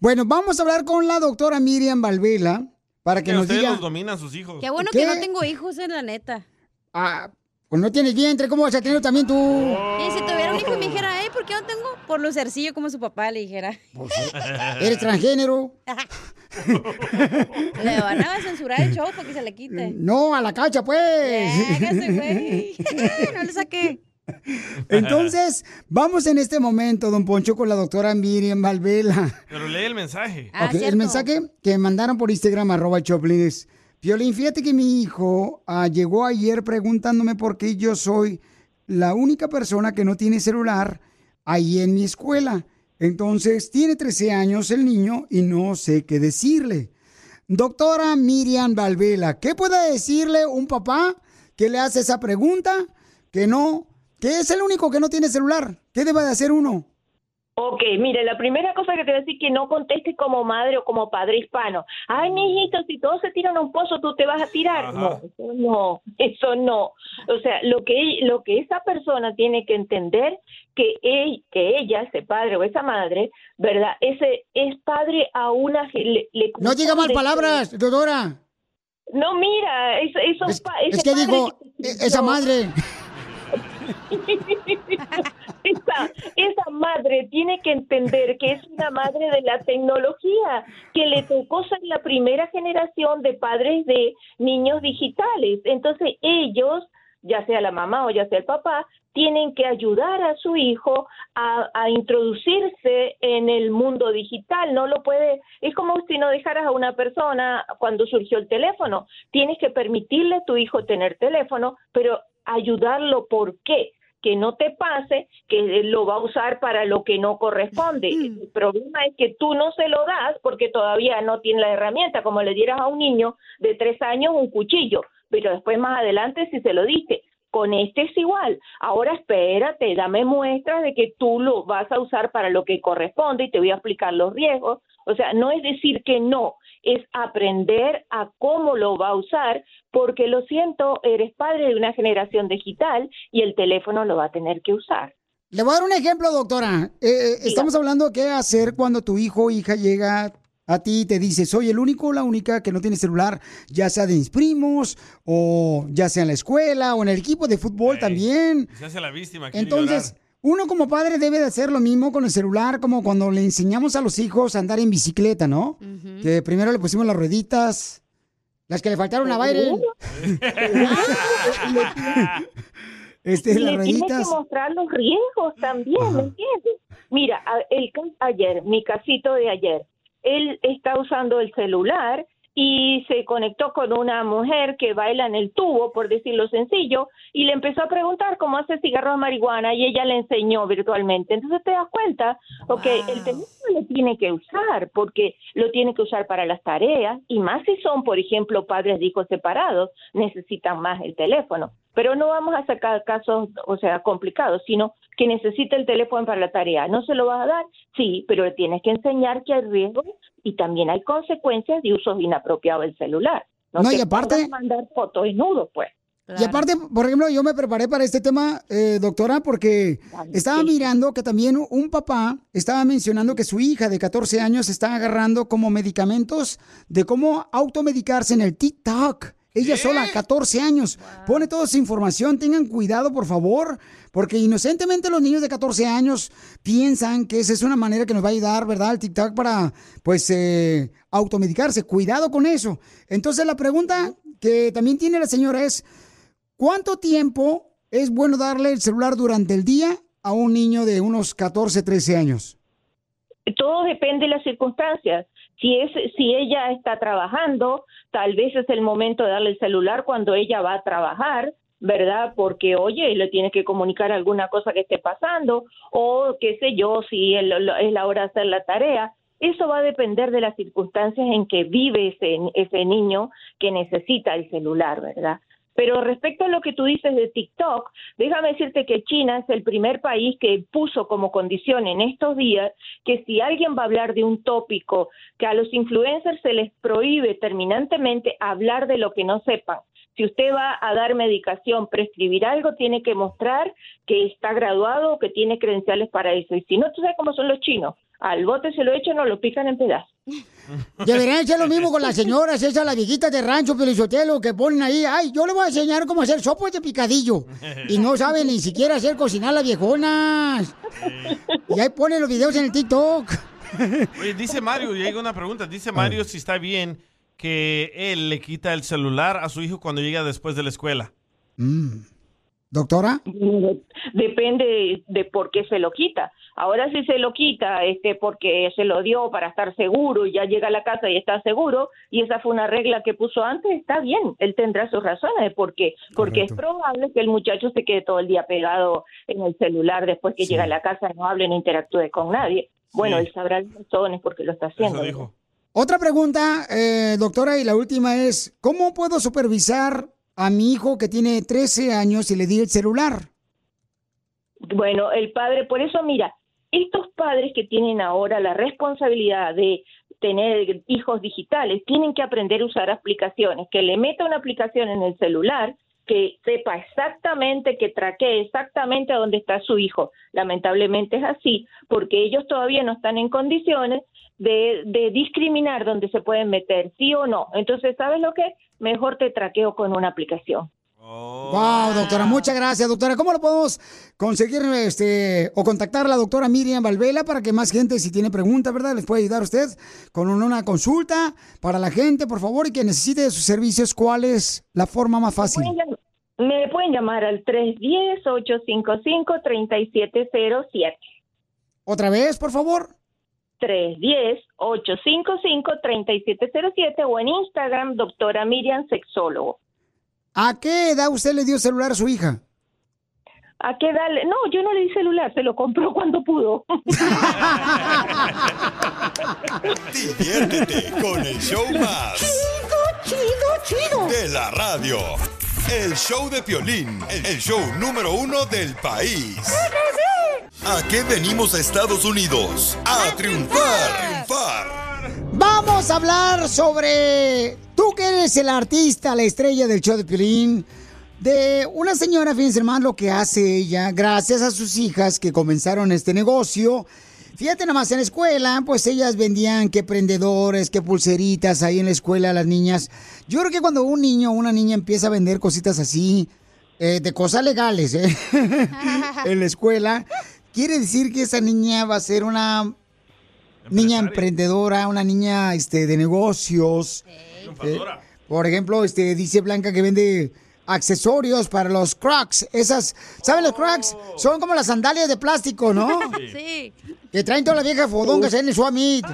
Bueno, vamos a hablar con la doctora Miriam Valvela para que Que nos diga. los dominan sus hijos. Qué bueno ¿Qué? que no tengo hijos, en la neta. Ah, pues no tienes vientre, ¿cómo vas a tener también tú? Y si tuviera un hijo y me dijera, ¿por qué no tengo? Por lo cercillo como su papá le dijera. Eres transgénero. Le van a censurar el show para que se le quite. No, a la cacha, pues. Güey. No le saqué. Entonces, vamos en este momento, don Poncho, con la doctora Miriam Valvela. Pero lee el mensaje. Ah, Ok, el mensaje que me mandaron por Instagram, arroba el Choplin, es, Piolín, fíjate que mi hijo ah, llegó ayer preguntándome por qué yo soy la única persona que no tiene celular ahí en mi escuela. Entonces, tiene 13 años el niño y no sé qué decirle. Doctora Miriam Valvela, ¿qué puede decirle un papá que le hace esa pregunta? Que no, que es el único que no tiene celular. ¿Qué debe de hacer uno? Ok, mire, la primera cosa que te voy a decir que no contestes como madre o como padre hispano. Ay, mijito, si todos se tiran a un pozo, tú te vas a tirar. No, eso no, eso no. O sea, lo que lo que esa persona tiene que entender que él, que ella, ese padre o esa madre, ¿verdad? Ese es padre a una le- le No diga mal palabras, doctora. No, mira, eso, eso Es, es que padre dijo, que- "E- esa no. madre. esa, esa madre tiene que entender que es una madre de la tecnología, que le tocó ser la primera generación de padres de niños digitales. Entonces ellos, ya sea la mamá o ya sea el papá, tienen que ayudar a su hijo a, a introducirse en el mundo digital. No lo puede, es como si no dejaras a una persona cuando surgió el teléfono. Tienes que permitirle a tu hijo tener teléfono, pero ayudarlo. ¿Por qué? que no te pase que lo va a usar para lo que no corresponde. El problema es que tú no se lo das porque todavía no tiene la herramienta, como le dieras a un niño de tres años un cuchillo, pero después más adelante si se lo diste. Con este es igual. Ahora espérate, dame muestras de que tú lo vas a usar para lo que corresponde y te voy a explicar los riesgos. O sea, no es decir que no, es aprender a cómo lo va a usar, porque lo siento, eres padre de una generación digital y el teléfono lo va a tener que usar. Le voy a dar un ejemplo, doctora. Eh, eh, estamos hablando de qué hacer cuando tu hijo o hija llega a ti y te dice, soy el único o la única que no tiene celular, ya sea de mis primos, o ya sea en la escuela, o en el equipo de fútbol también. Se hace la víctima. Entonces, uno como padre debe de hacer lo mismo con el celular, como cuando le enseñamos a los hijos a andar en bicicleta, ¿no? Que primero le pusimos las rueditas, las que le faltaron a Byron. este, y las le tienes rueditas. que mostrar los riesgos también, ¿me entiendes? Mira, el caso ayer, mi casito de ayer, él está usando el celular y se conectó con una mujer que baila en el tubo, por decirlo sencillo, y le empezó a preguntar cómo hace cigarros de marihuana y ella le enseñó virtualmente. Entonces te das cuenta, ok, el teléfono lo tiene que usar porque lo tiene que usar para las tareas y más si son, por ejemplo, padres de hijos separados, necesitan más el teléfono. Pero no vamos a sacar casos, o sea, complicados, sino que necesita el teléfono para la tarea. ¿No se lo vas a dar? Sí, pero le tienes que enseñar que hay riesgos y también hay consecuencias de uso inapropiado del celular. No, No, te y aparte- mandar fotos desnudos, pues. Y aparte, por ejemplo, yo me preparé para este tema, eh, doctora, porque estaba mirando que también un papá estaba mencionando que su hija de 14 años está agarrando como medicamentos de cómo automedicarse en el TikTok. Ella sola, 14 años, pone toda esa información. Tengan cuidado, por favor, porque inocentemente los niños de 14 años piensan que esa es una manera que nos va a ayudar, ¿verdad? El TikTok para, pues, eh, automedicarse. Cuidado con eso. Entonces, la pregunta que también tiene la señora es, ¿Cuánto tiempo es bueno darle el celular durante el día a un niño de unos 14, 13 años? todo depende de las circunstancias. Si es si ella está trabajando, tal vez es el momento de darle el celular cuando ella va a trabajar, ¿verdad? Porque oye, le tiene que comunicar alguna cosa que esté pasando o qué sé yo, si es la hora de hacer la tarea. Eso va a depender de las circunstancias en que vive ese, ese niño que necesita el celular, ¿verdad? Pero respecto a lo que tú dices de TikTok, déjame decirte que China es el primer país que puso como condición en estos días que si alguien va a hablar de un tópico, que a los influencers se les prohíbe terminantemente hablar de lo que no sepan. Si usted va a dar medicación, prescribir algo, tiene que mostrar que está graduado o que tiene credenciales para eso. Y si no, tú sabes cómo son los chinos. Al bote se lo echan o lo pican en pedazos. Deberían hacer lo mismo con las señoras, esas las viejitas de rancho, Pelizotelo, que ponen ahí, ay, yo le voy a enseñar cómo hacer sopos de picadillo. Y no saben ni siquiera hacer cocinar las viejonas. Y ahí ponen los videos en el TikTok. Oye, dice Mario, llega una pregunta. Dice Mario si está bien que él le quita el celular a su hijo cuando llega después de la escuela. ¿Doctora? Depende de por qué se lo quita. Ahora si se lo quita este porque se lo dio para estar seguro y ya llega a la casa y está seguro y esa fue una regla que puso antes, está bien, él tendrá sus razones de por qué, porque es probable que el muchacho se quede todo el día pegado en el celular después que llega a la casa, no hable, no interactúe con nadie. Bueno, Sí. él sabrá las razones porque lo está haciendo. Otra pregunta, eh, doctora, y la última es, ¿cómo puedo supervisar a mi hijo que tiene 13 años y le di el celular? Bueno, el padre, por eso mira, estos padres que tienen ahora la responsabilidad de tener hijos digitales tienen que aprender a usar aplicaciones, que le meta una aplicación en el celular que sepa exactamente, que traquee exactamente a dónde está su hijo. Lamentablemente es así, porque ellos todavía no están en condiciones de, de discriminar dónde se pueden meter, sí o no. Entonces, ¿sabes lo que? Mejor te traqueo con una aplicación. Wow, doctora, muchas gracias, doctora. ¿Cómo lo podemos conseguir este o contactar a la doctora Miriam Valvela para que más gente, si tiene preguntas, ¿verdad? Les puede ayudar a usted con una consulta para la gente, por favor, y que necesite de sus servicios. ¿Cuál es la forma más fácil? Me pueden llamar al 310-855-3707. Otra vez, por favor. 310-855-3707 o en Instagram, doctora Miriam Sexólogo. ¿A qué edad usted le dio celular a su hija? ¿A qué edad? le- No, yo no le di celular, se lo compró cuando pudo. Diviértete con el show más. Chido, chido, chido. De la radio. El show de Piolín, el show número uno del país. ¿A qué venimos a Estados Unidos? A triunfar. Triunfar. Vamos a hablar sobre tú que eres el artista, la estrella del show de Piolín, de una señora, fíjense más lo que hace ella, gracias a sus hijas que comenzaron este negocio. Fíjate nada más, en la escuela, pues ellas vendían qué prendedores, qué pulseritas ahí en la escuela a las niñas. Yo creo que cuando un niño o una niña empieza a vender cositas así, eh, de cosas legales, ¿eh? en la escuela, quiere decir que esa niña va a ser una niña emprendedora, una niña este, de negocios. Eh, por ejemplo, este, dice Blanca que vende accesorios para los Crocs. Esas, ¿saben los Crocs? Son como las sandalias de plástico, ¿no? Sí. Que traen todas las viejas fodongas en el Swamit.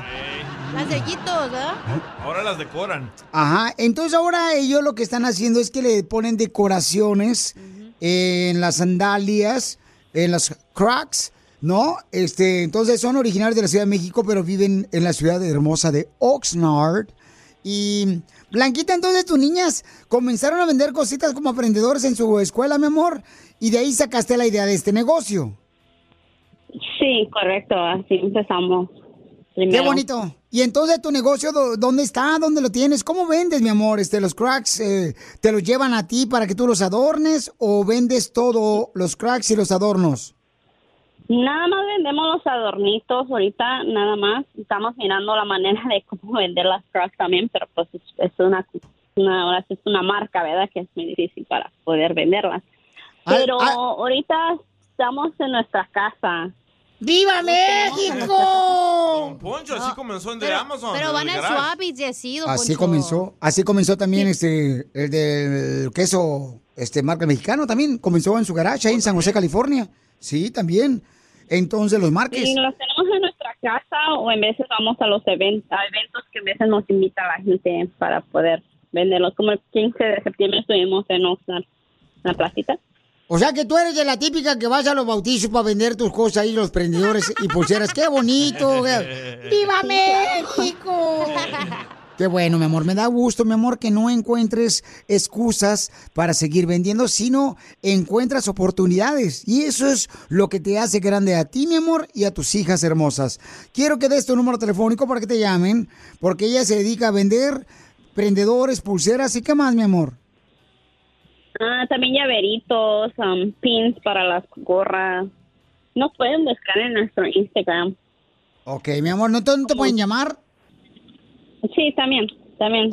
Las sellitos, ¿verdad? Ahora las decoran. Ajá, entonces ahora ellos lo que están haciendo es que le ponen decoraciones en las sandalias, en las Crocs, ¿no? Este, entonces son originarios de la Ciudad de México, pero viven en la ciudad hermosa de Oxnard. Y Blanquita, entonces tus niñas comenzaron a vender cositas como aprendedores en su escuela, mi amor, y de ahí sacaste la idea de este negocio. Sí, correcto, así empezamos. Qué bonito. Y entonces tu negocio, ¿dó- ¿dónde está? ¿Dónde lo tienes? ¿Cómo vendes, mi amor? Este, los cracks, eh, ¿te los llevan a ti para que tú los adornes o vendes todo, los cracks y los adornos? Nada más vendemos los adornitos ahorita, nada más. Estamos mirando la manera de cómo vender las crocs también, pero pues es, es una, una, es una marca, ¿verdad? Que es muy difícil para poder venderlas. Ay, Pero ay. ahorita estamos en nuestra casa. ¡Viva México! Poncho, así comenzó en de Amazon. Pero van al. Swappies y así, don Así Poncho. comenzó, así comenzó también este, el del queso, este, marca mexicano también, comenzó en su garage ahí en San José, California. Sí, también. Entonces los marques. Y los tenemos en nuestra casa o en veces vamos a los eventos, a eventos que a veces nos invita la gente para poder venderlos. Como el 15 de septiembre estuvimos en Oxnard, en la placita. O sea que tú eres de la típica que vas a los bautizos para vender tus cosas ahí, los prendedores y pulseras. ¡Qué bonito! ¡Viva México! Qué bueno, mi amor. Me da gusto, mi amor, que no encuentres excusas para seguir vendiendo, sino encuentras oportunidades. Y eso es lo que te hace grande a ti, mi amor, y a tus hijas hermosas. Quiero que des tu número telefónico para que te llamen, porque ella se dedica a vender prendedores, pulseras y qué más, mi amor. Ah, también llaveritos, um, pins para las gorras. Nos pueden buscar en nuestro Instagram. Ok, mi amor, ¿no te, no te pueden llamar? Sí, también, también.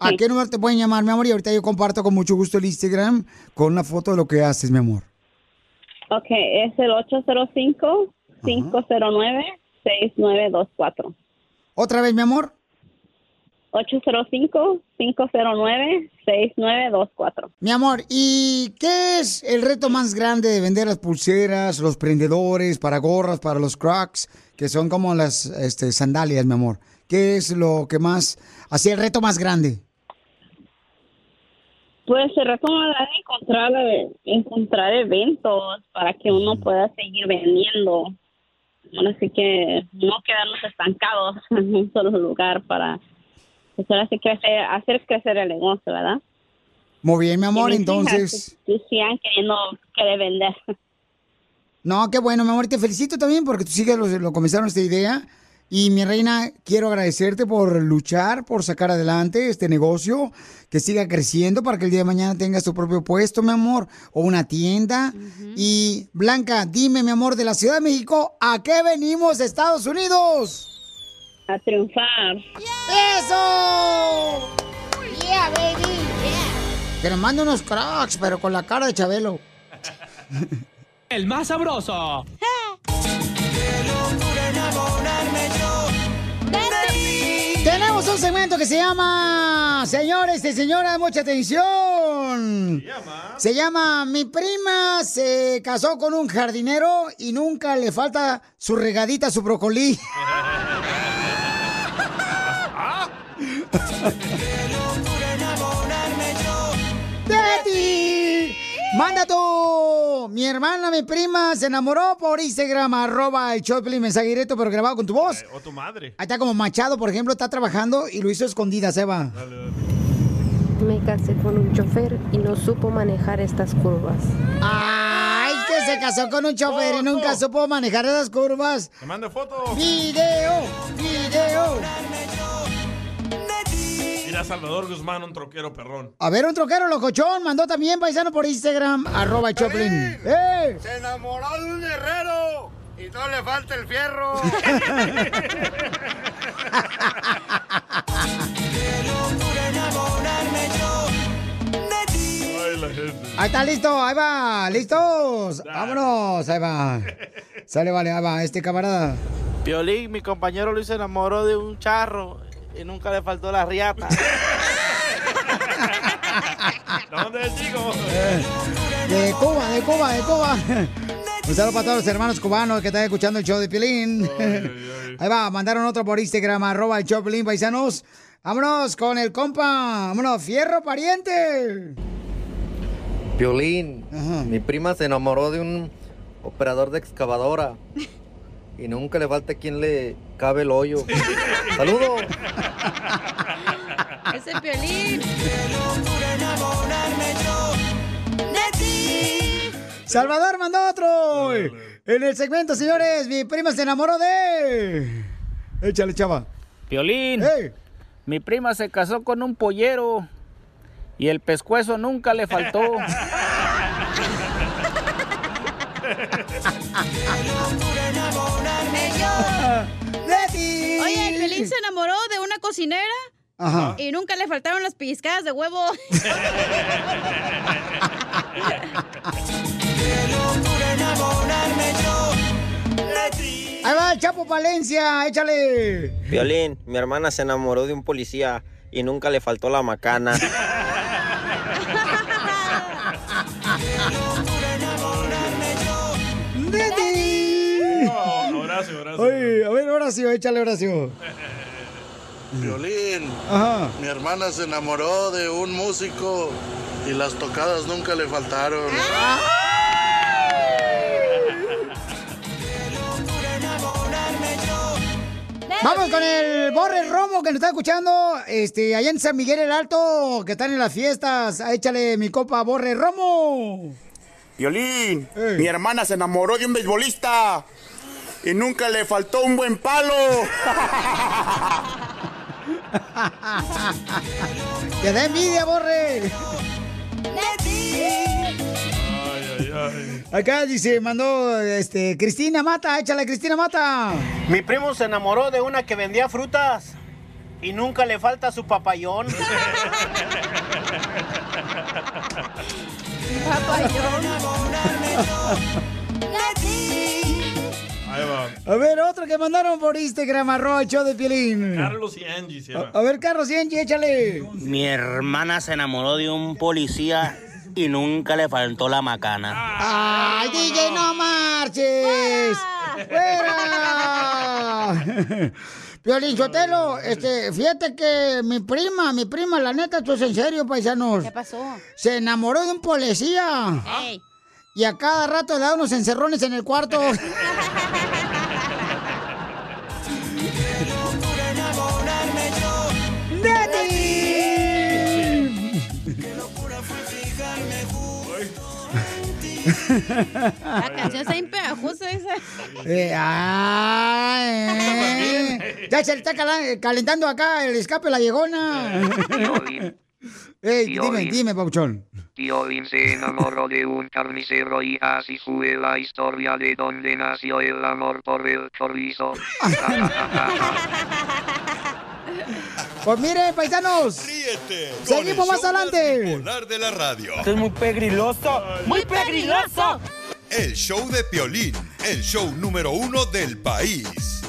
¿A qué número te pueden llamar, mi amor? Y ahorita yo comparto con mucho gusto el Instagram con una foto de lo que haces, mi amor. Ok, es el 805-509-6924. ¿Otra vez, mi amor? 805-509-6924. Mi amor, ¿y qué es el reto más grande de vender las pulseras, los prendedores, para gorras, para los crocs, que son como las este, sandalias, mi amor? ¿Qué es lo que más, así el reto más grande? Pues se retoma de encontrar, eh, encontrar eventos para que uno pueda seguir vendiendo. ahora sí que no quedarnos estancados en un solo lugar para pues ahora sí que hacer, crecer el negocio, ¿verdad? Muy bien, mi amor, entonces. pues, sigan queriendo querer vender. No, qué bueno, mi amor, te felicito también porque tus hijas lo, lo comenzaron esta idea. Y mi reina, quiero agradecerte por luchar, por sacar adelante este negocio, que siga creciendo para que el día de mañana tengas tu propio puesto, mi amor, o una tienda. Y Blanca, dime, mi amor, de la Ciudad de México, ¿a qué venimos de Estados Unidos? A triunfar. ¡Eso! ¡Yeah, baby! Que nos mande unos cracks, pero con la cara de Chabelo. El más sabroso. un segmento que se llama, señores y señoras, mucha atención. Se llama Mi prima se casó con un jardinero y nunca le falta su regadita, su brócoli. de ti. Manda tú. Mi hermana, mi prima, se enamoró por Instagram, arroba el Choplin, mensaje directo, pero grabado con tu voz. O tu madre. Ahí está como Machado, por ejemplo, está trabajando y lo hizo escondida, Seba. Me casé con un chofer y no supo manejar estas curvas. Ay, que se casó con un chofer y nunca supo manejar esas curvas. Te mando foto. Video, video. Salvador Guzmán, un troquero perrón. A ver, un troquero locochón mandó también paisano por Instagram, arroba Choplin. ¡Eh! Se enamoró de un herrero y no le falta el fierro. Ay, la gente. Ahí está listo, ahí va, listos. Vámonos, ahí va. Sale, vale, ahí va, este camarada. Piolín, mi compañero Luis se enamoró de un charro y nunca le faltó la riata. ¿Dónde es, chico? De Cuba, de Cuba, de Cuba. Un saludo para todos los hermanos cubanos que están escuchando el show de Pilín. Ahí va, mandaron otro por Instagram, arroba el show Pilín, paisanos. Vámonos con el compa. Vámonos, fierro pariente. Violín, mi prima se enamoró de un operador de excavadora y nunca le falta quien le cabe el hoyo. Saludos. Ese violín. Salvador mandó otro. En el segmento, señores, mi prima se enamoró de. Échale, chava. Piolín, mi prima se casó con un pollero y el pescuezo nunca le faltó. Oye, el Piolín se enamoró de una cocinera Ajá. y nunca le faltaron las pellizcadas de huevo. Ahí va el Chapo Palencia, échale. Violín, mi hermana se enamoró de un policía y nunca le faltó la macana. Oye, a ver, Horacio, échale, Horacio. Violín, Ajá. mi hermana se enamoró de un músico y las tocadas nunca le faltaron. Vamos con el Borre Romo que nos está escuchando. Este, allá en San Miguel el Alto, que están en las fiestas. Échale mi copa, Borre Romo. Violín, mi hermana se enamoró de un beisbolista y nunca le faltó un buen palo. Te da envidia, Borre. Acá dice, mandó este, Cristina Mata, échale Cristina Mata. Mi primo se enamoró de una que vendía frutas y nunca le falta su papayón. Ahí va. A ver, otro que mandaron por Instagram, arroba show de Piolín. Carlos y Angie se llama. A, a ver, Carlos y Angie, échale. Mi hermana se enamoró de un policía y nunca le faltó la macana. ¡Ay, DJ, no marches! ¡Fuera! Piolín Sotelo, este, fíjate que mi prima, mi prima, la neta, esto es en serio, paisanos. ¿Qué pasó? Se enamoró de un policía. Ey. Y a cada rato le da unos encerrones en el cuarto. La canción está bien pegajosa esa. Eh, ah, eh. Ya se le está calentando acá el escape la llegona. Ey, dime, dime, Pauchón. Piolín se enamoró de un carnicero y así fue la historia de donde nació el amor por el chorizo. Pues mire, paisanos. Seguimos más adelante. Popular de la radio. Esto es muy pegriloso. ¡Muy pegriloso! El show de Piolín, el show número uno del país.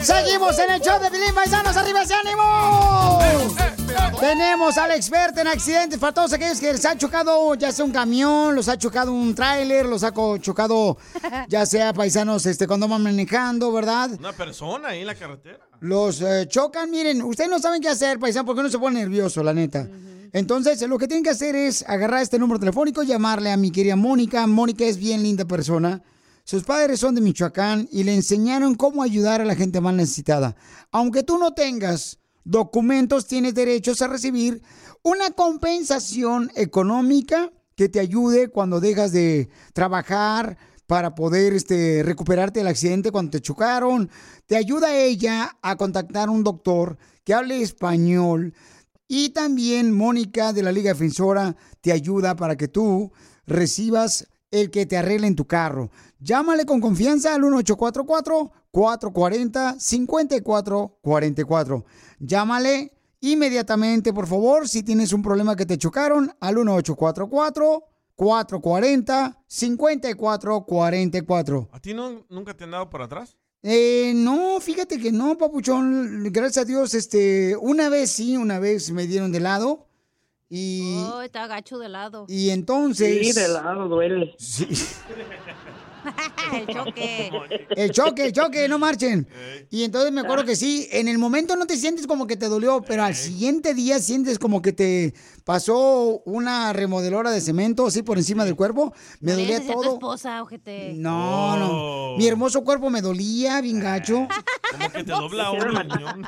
Seguimos en el show de Pilín Paisanos, arriba ese ánimo. Tenemos al experto en accidentes para todos aquellos que les ha chocado ya sea un camión, los ha chocado un tráiler, los ha chocado ya sea paisanos este cuando van manejando, ¿verdad? Una persona ahí en la carretera. Los eh, chocan, miren, ustedes no saben qué hacer, paisano, porque uno se pone nervioso, la neta. Entonces, lo que tienen que hacer es agarrar este número telefónico, llamarle a mi querida Mónica. Mónica es bien linda persona. Sus padres son de Michoacán y le enseñaron cómo ayudar a la gente más necesitada. Aunque tú no tengas documentos, tienes derechos a recibir una compensación económica que te ayude cuando dejas de trabajar para poder este, recuperarte del accidente cuando te chocaron. Te ayuda ella a contactar a un doctor que hable español. Y también Mónica de la Liga Defensora te ayuda para que tú recibas el que te arregle en tu carro. Llámale con confianza al 1844-440-5444. Llámale inmediatamente, por favor, si tienes un problema que te chocaron, al 1844-440-5444. ¿A ti no, nunca te han dado por atrás? Eh, no, fíjate que no, papuchón. Gracias a Dios, este, una vez sí, una vez me dieron de lado. Y, Oh, está gacho de lado. y entonces. Sí, de lado duele. Sí. El choque. El choque, el choque, no marchen. Y entonces me acuerdo que sí, en el momento no te sientes como que te dolió, pero al siguiente día sientes como que te pasó una remodelora de cemento así por encima del cuerpo. Me le dolía a tu todo. esposa, ojete. No, no. Mi hermoso cuerpo me dolía, bien gacho. Como que te dobla un riñón.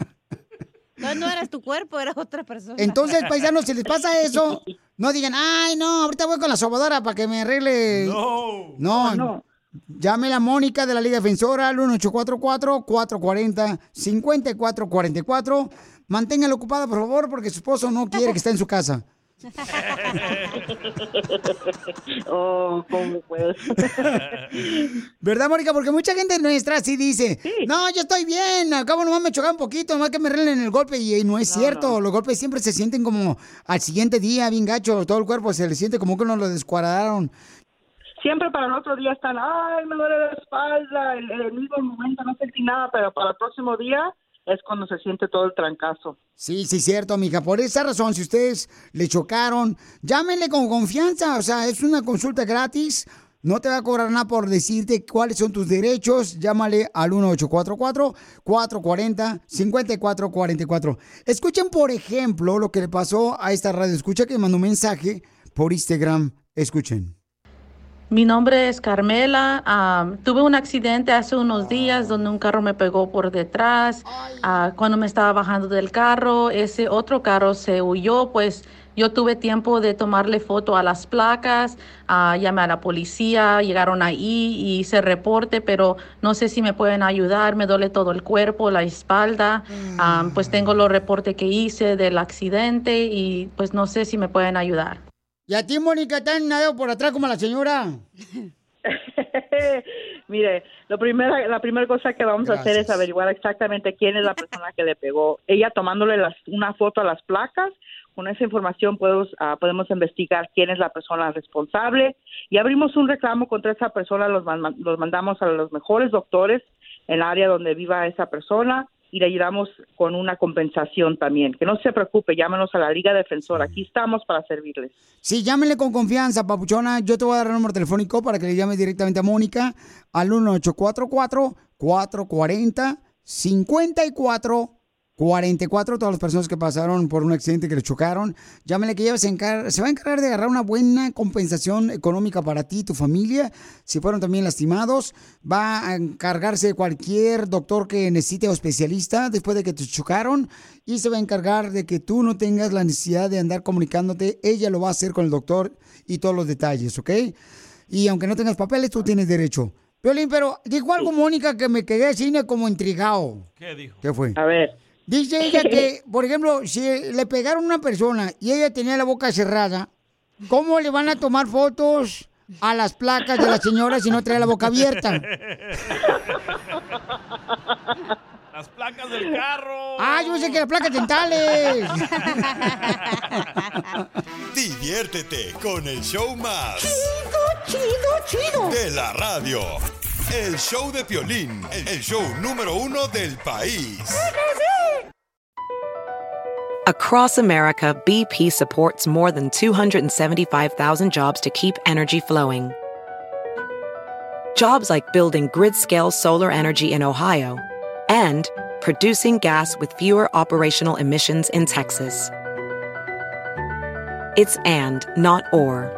No, no eras tu cuerpo, era otra persona. Entonces, paisanos, si les pasa eso, no digan, ay, no, ahorita voy con la sobadora para que me arregle. No. No, no. Llame a Mónica de la Liga Defensora al 1844-440-5444. Manténgala ocupada, por favor, porque su esposo no quiere que esté en su casa. oh, ¿cómo puedes? ¿Verdad, Mónica? Porque mucha gente nuestra sí dice, no, yo estoy bien, al cabo nomás me choca un poquito, nomás que me arreglen el golpe, y, y no es cierto, los golpes siempre se sienten como al siguiente día, bien gacho, todo el cuerpo se le siente como que uno lo descuadraron. Siempre para el otro día están, ay, me duele la espalda, el, el mismo momento no sentí nada, pero para el próximo día es cuando se siente todo el trancazo. Sí, sí, cierto, mija. Por esa razón, si ustedes le chocaron, llámenle con confianza. O sea, es una consulta gratis. No te va a cobrar nada por decirte cuáles son tus derechos. Llámale al 1844-440-5444. Escuchen, por ejemplo, lo que le pasó a esta radio. Escucha que mandó un mensaje por Instagram. Escuchen. Mi nombre es Carmela. Am, tuve un accidente hace unos días donde un carro me pegó por detrás. Ah, cuando me estaba bajando del carro, ese otro carro se huyó, pues yo tuve tiempo de tomarle foto a las placas, ah, llamé a la policía, llegaron ahí y hice reporte, pero no sé si me pueden ayudar, me duele todo el cuerpo, la espalda, Am, pues tengo los reportes que hice del accidente y pues no sé si me pueden ayudar. ¿Y a ti, Mónica, te han nadado por atrás como a la señora? Mire, lo primera, la primera cosa que vamos a hacer es averiguar exactamente quién es la persona que le pegó. Ella tomándole las- una foto a las placas, con esa información podemos, ah, podemos investigar quién es la persona responsable y abrimos un reclamo contra esa persona, los, man- los mandamos a los mejores doctores en el área donde viva esa persona y le ayudamos con una compensación también. Que no se preocupe, llámenos a la Liga Defensora, aquí estamos para servirles. Sí, llámenle con confianza, papuchona. Yo te voy a dar el número telefónico para que le llames directamente a Mónica al 1844-440-5444. 44, todas las personas que pasaron por un accidente que le chocaron. Llámale que ella se, encar- se va a encargar de agarrar una buena compensación económica para ti y tu familia. Si fueron también lastimados, va a encargarse de cualquier doctor que necesite o especialista después de que te chocaron. Y se va a encargar de que tú no tengas la necesidad de andar comunicándote. Ella lo va a hacer con el doctor y todos los detalles, ¿ok? Y aunque no tengas papeles, tú tienes derecho. Violín, pero dijo algo Mónica que me quedé cine como intrigado. ¿Qué dijo? ¿Qué fue? A ver. Dice ella que, por ejemplo, si le pegaron a una persona y ella tenía la boca cerrada, ¿cómo le van a tomar fotos a las placas de la señora si no trae la boca abierta? Las placas del carro. Ah, yo sé que las placas dentales. Diviértete con el show más. Chido, chido, chido. De la radio. El show de Piolín, el show número uno del país. Across America, BP supports more than 275,000 jobs to keep energy flowing. Jobs like building grid scale solar energy in Ohio and producing gas with fewer operational emissions in Texas. It's and, not or.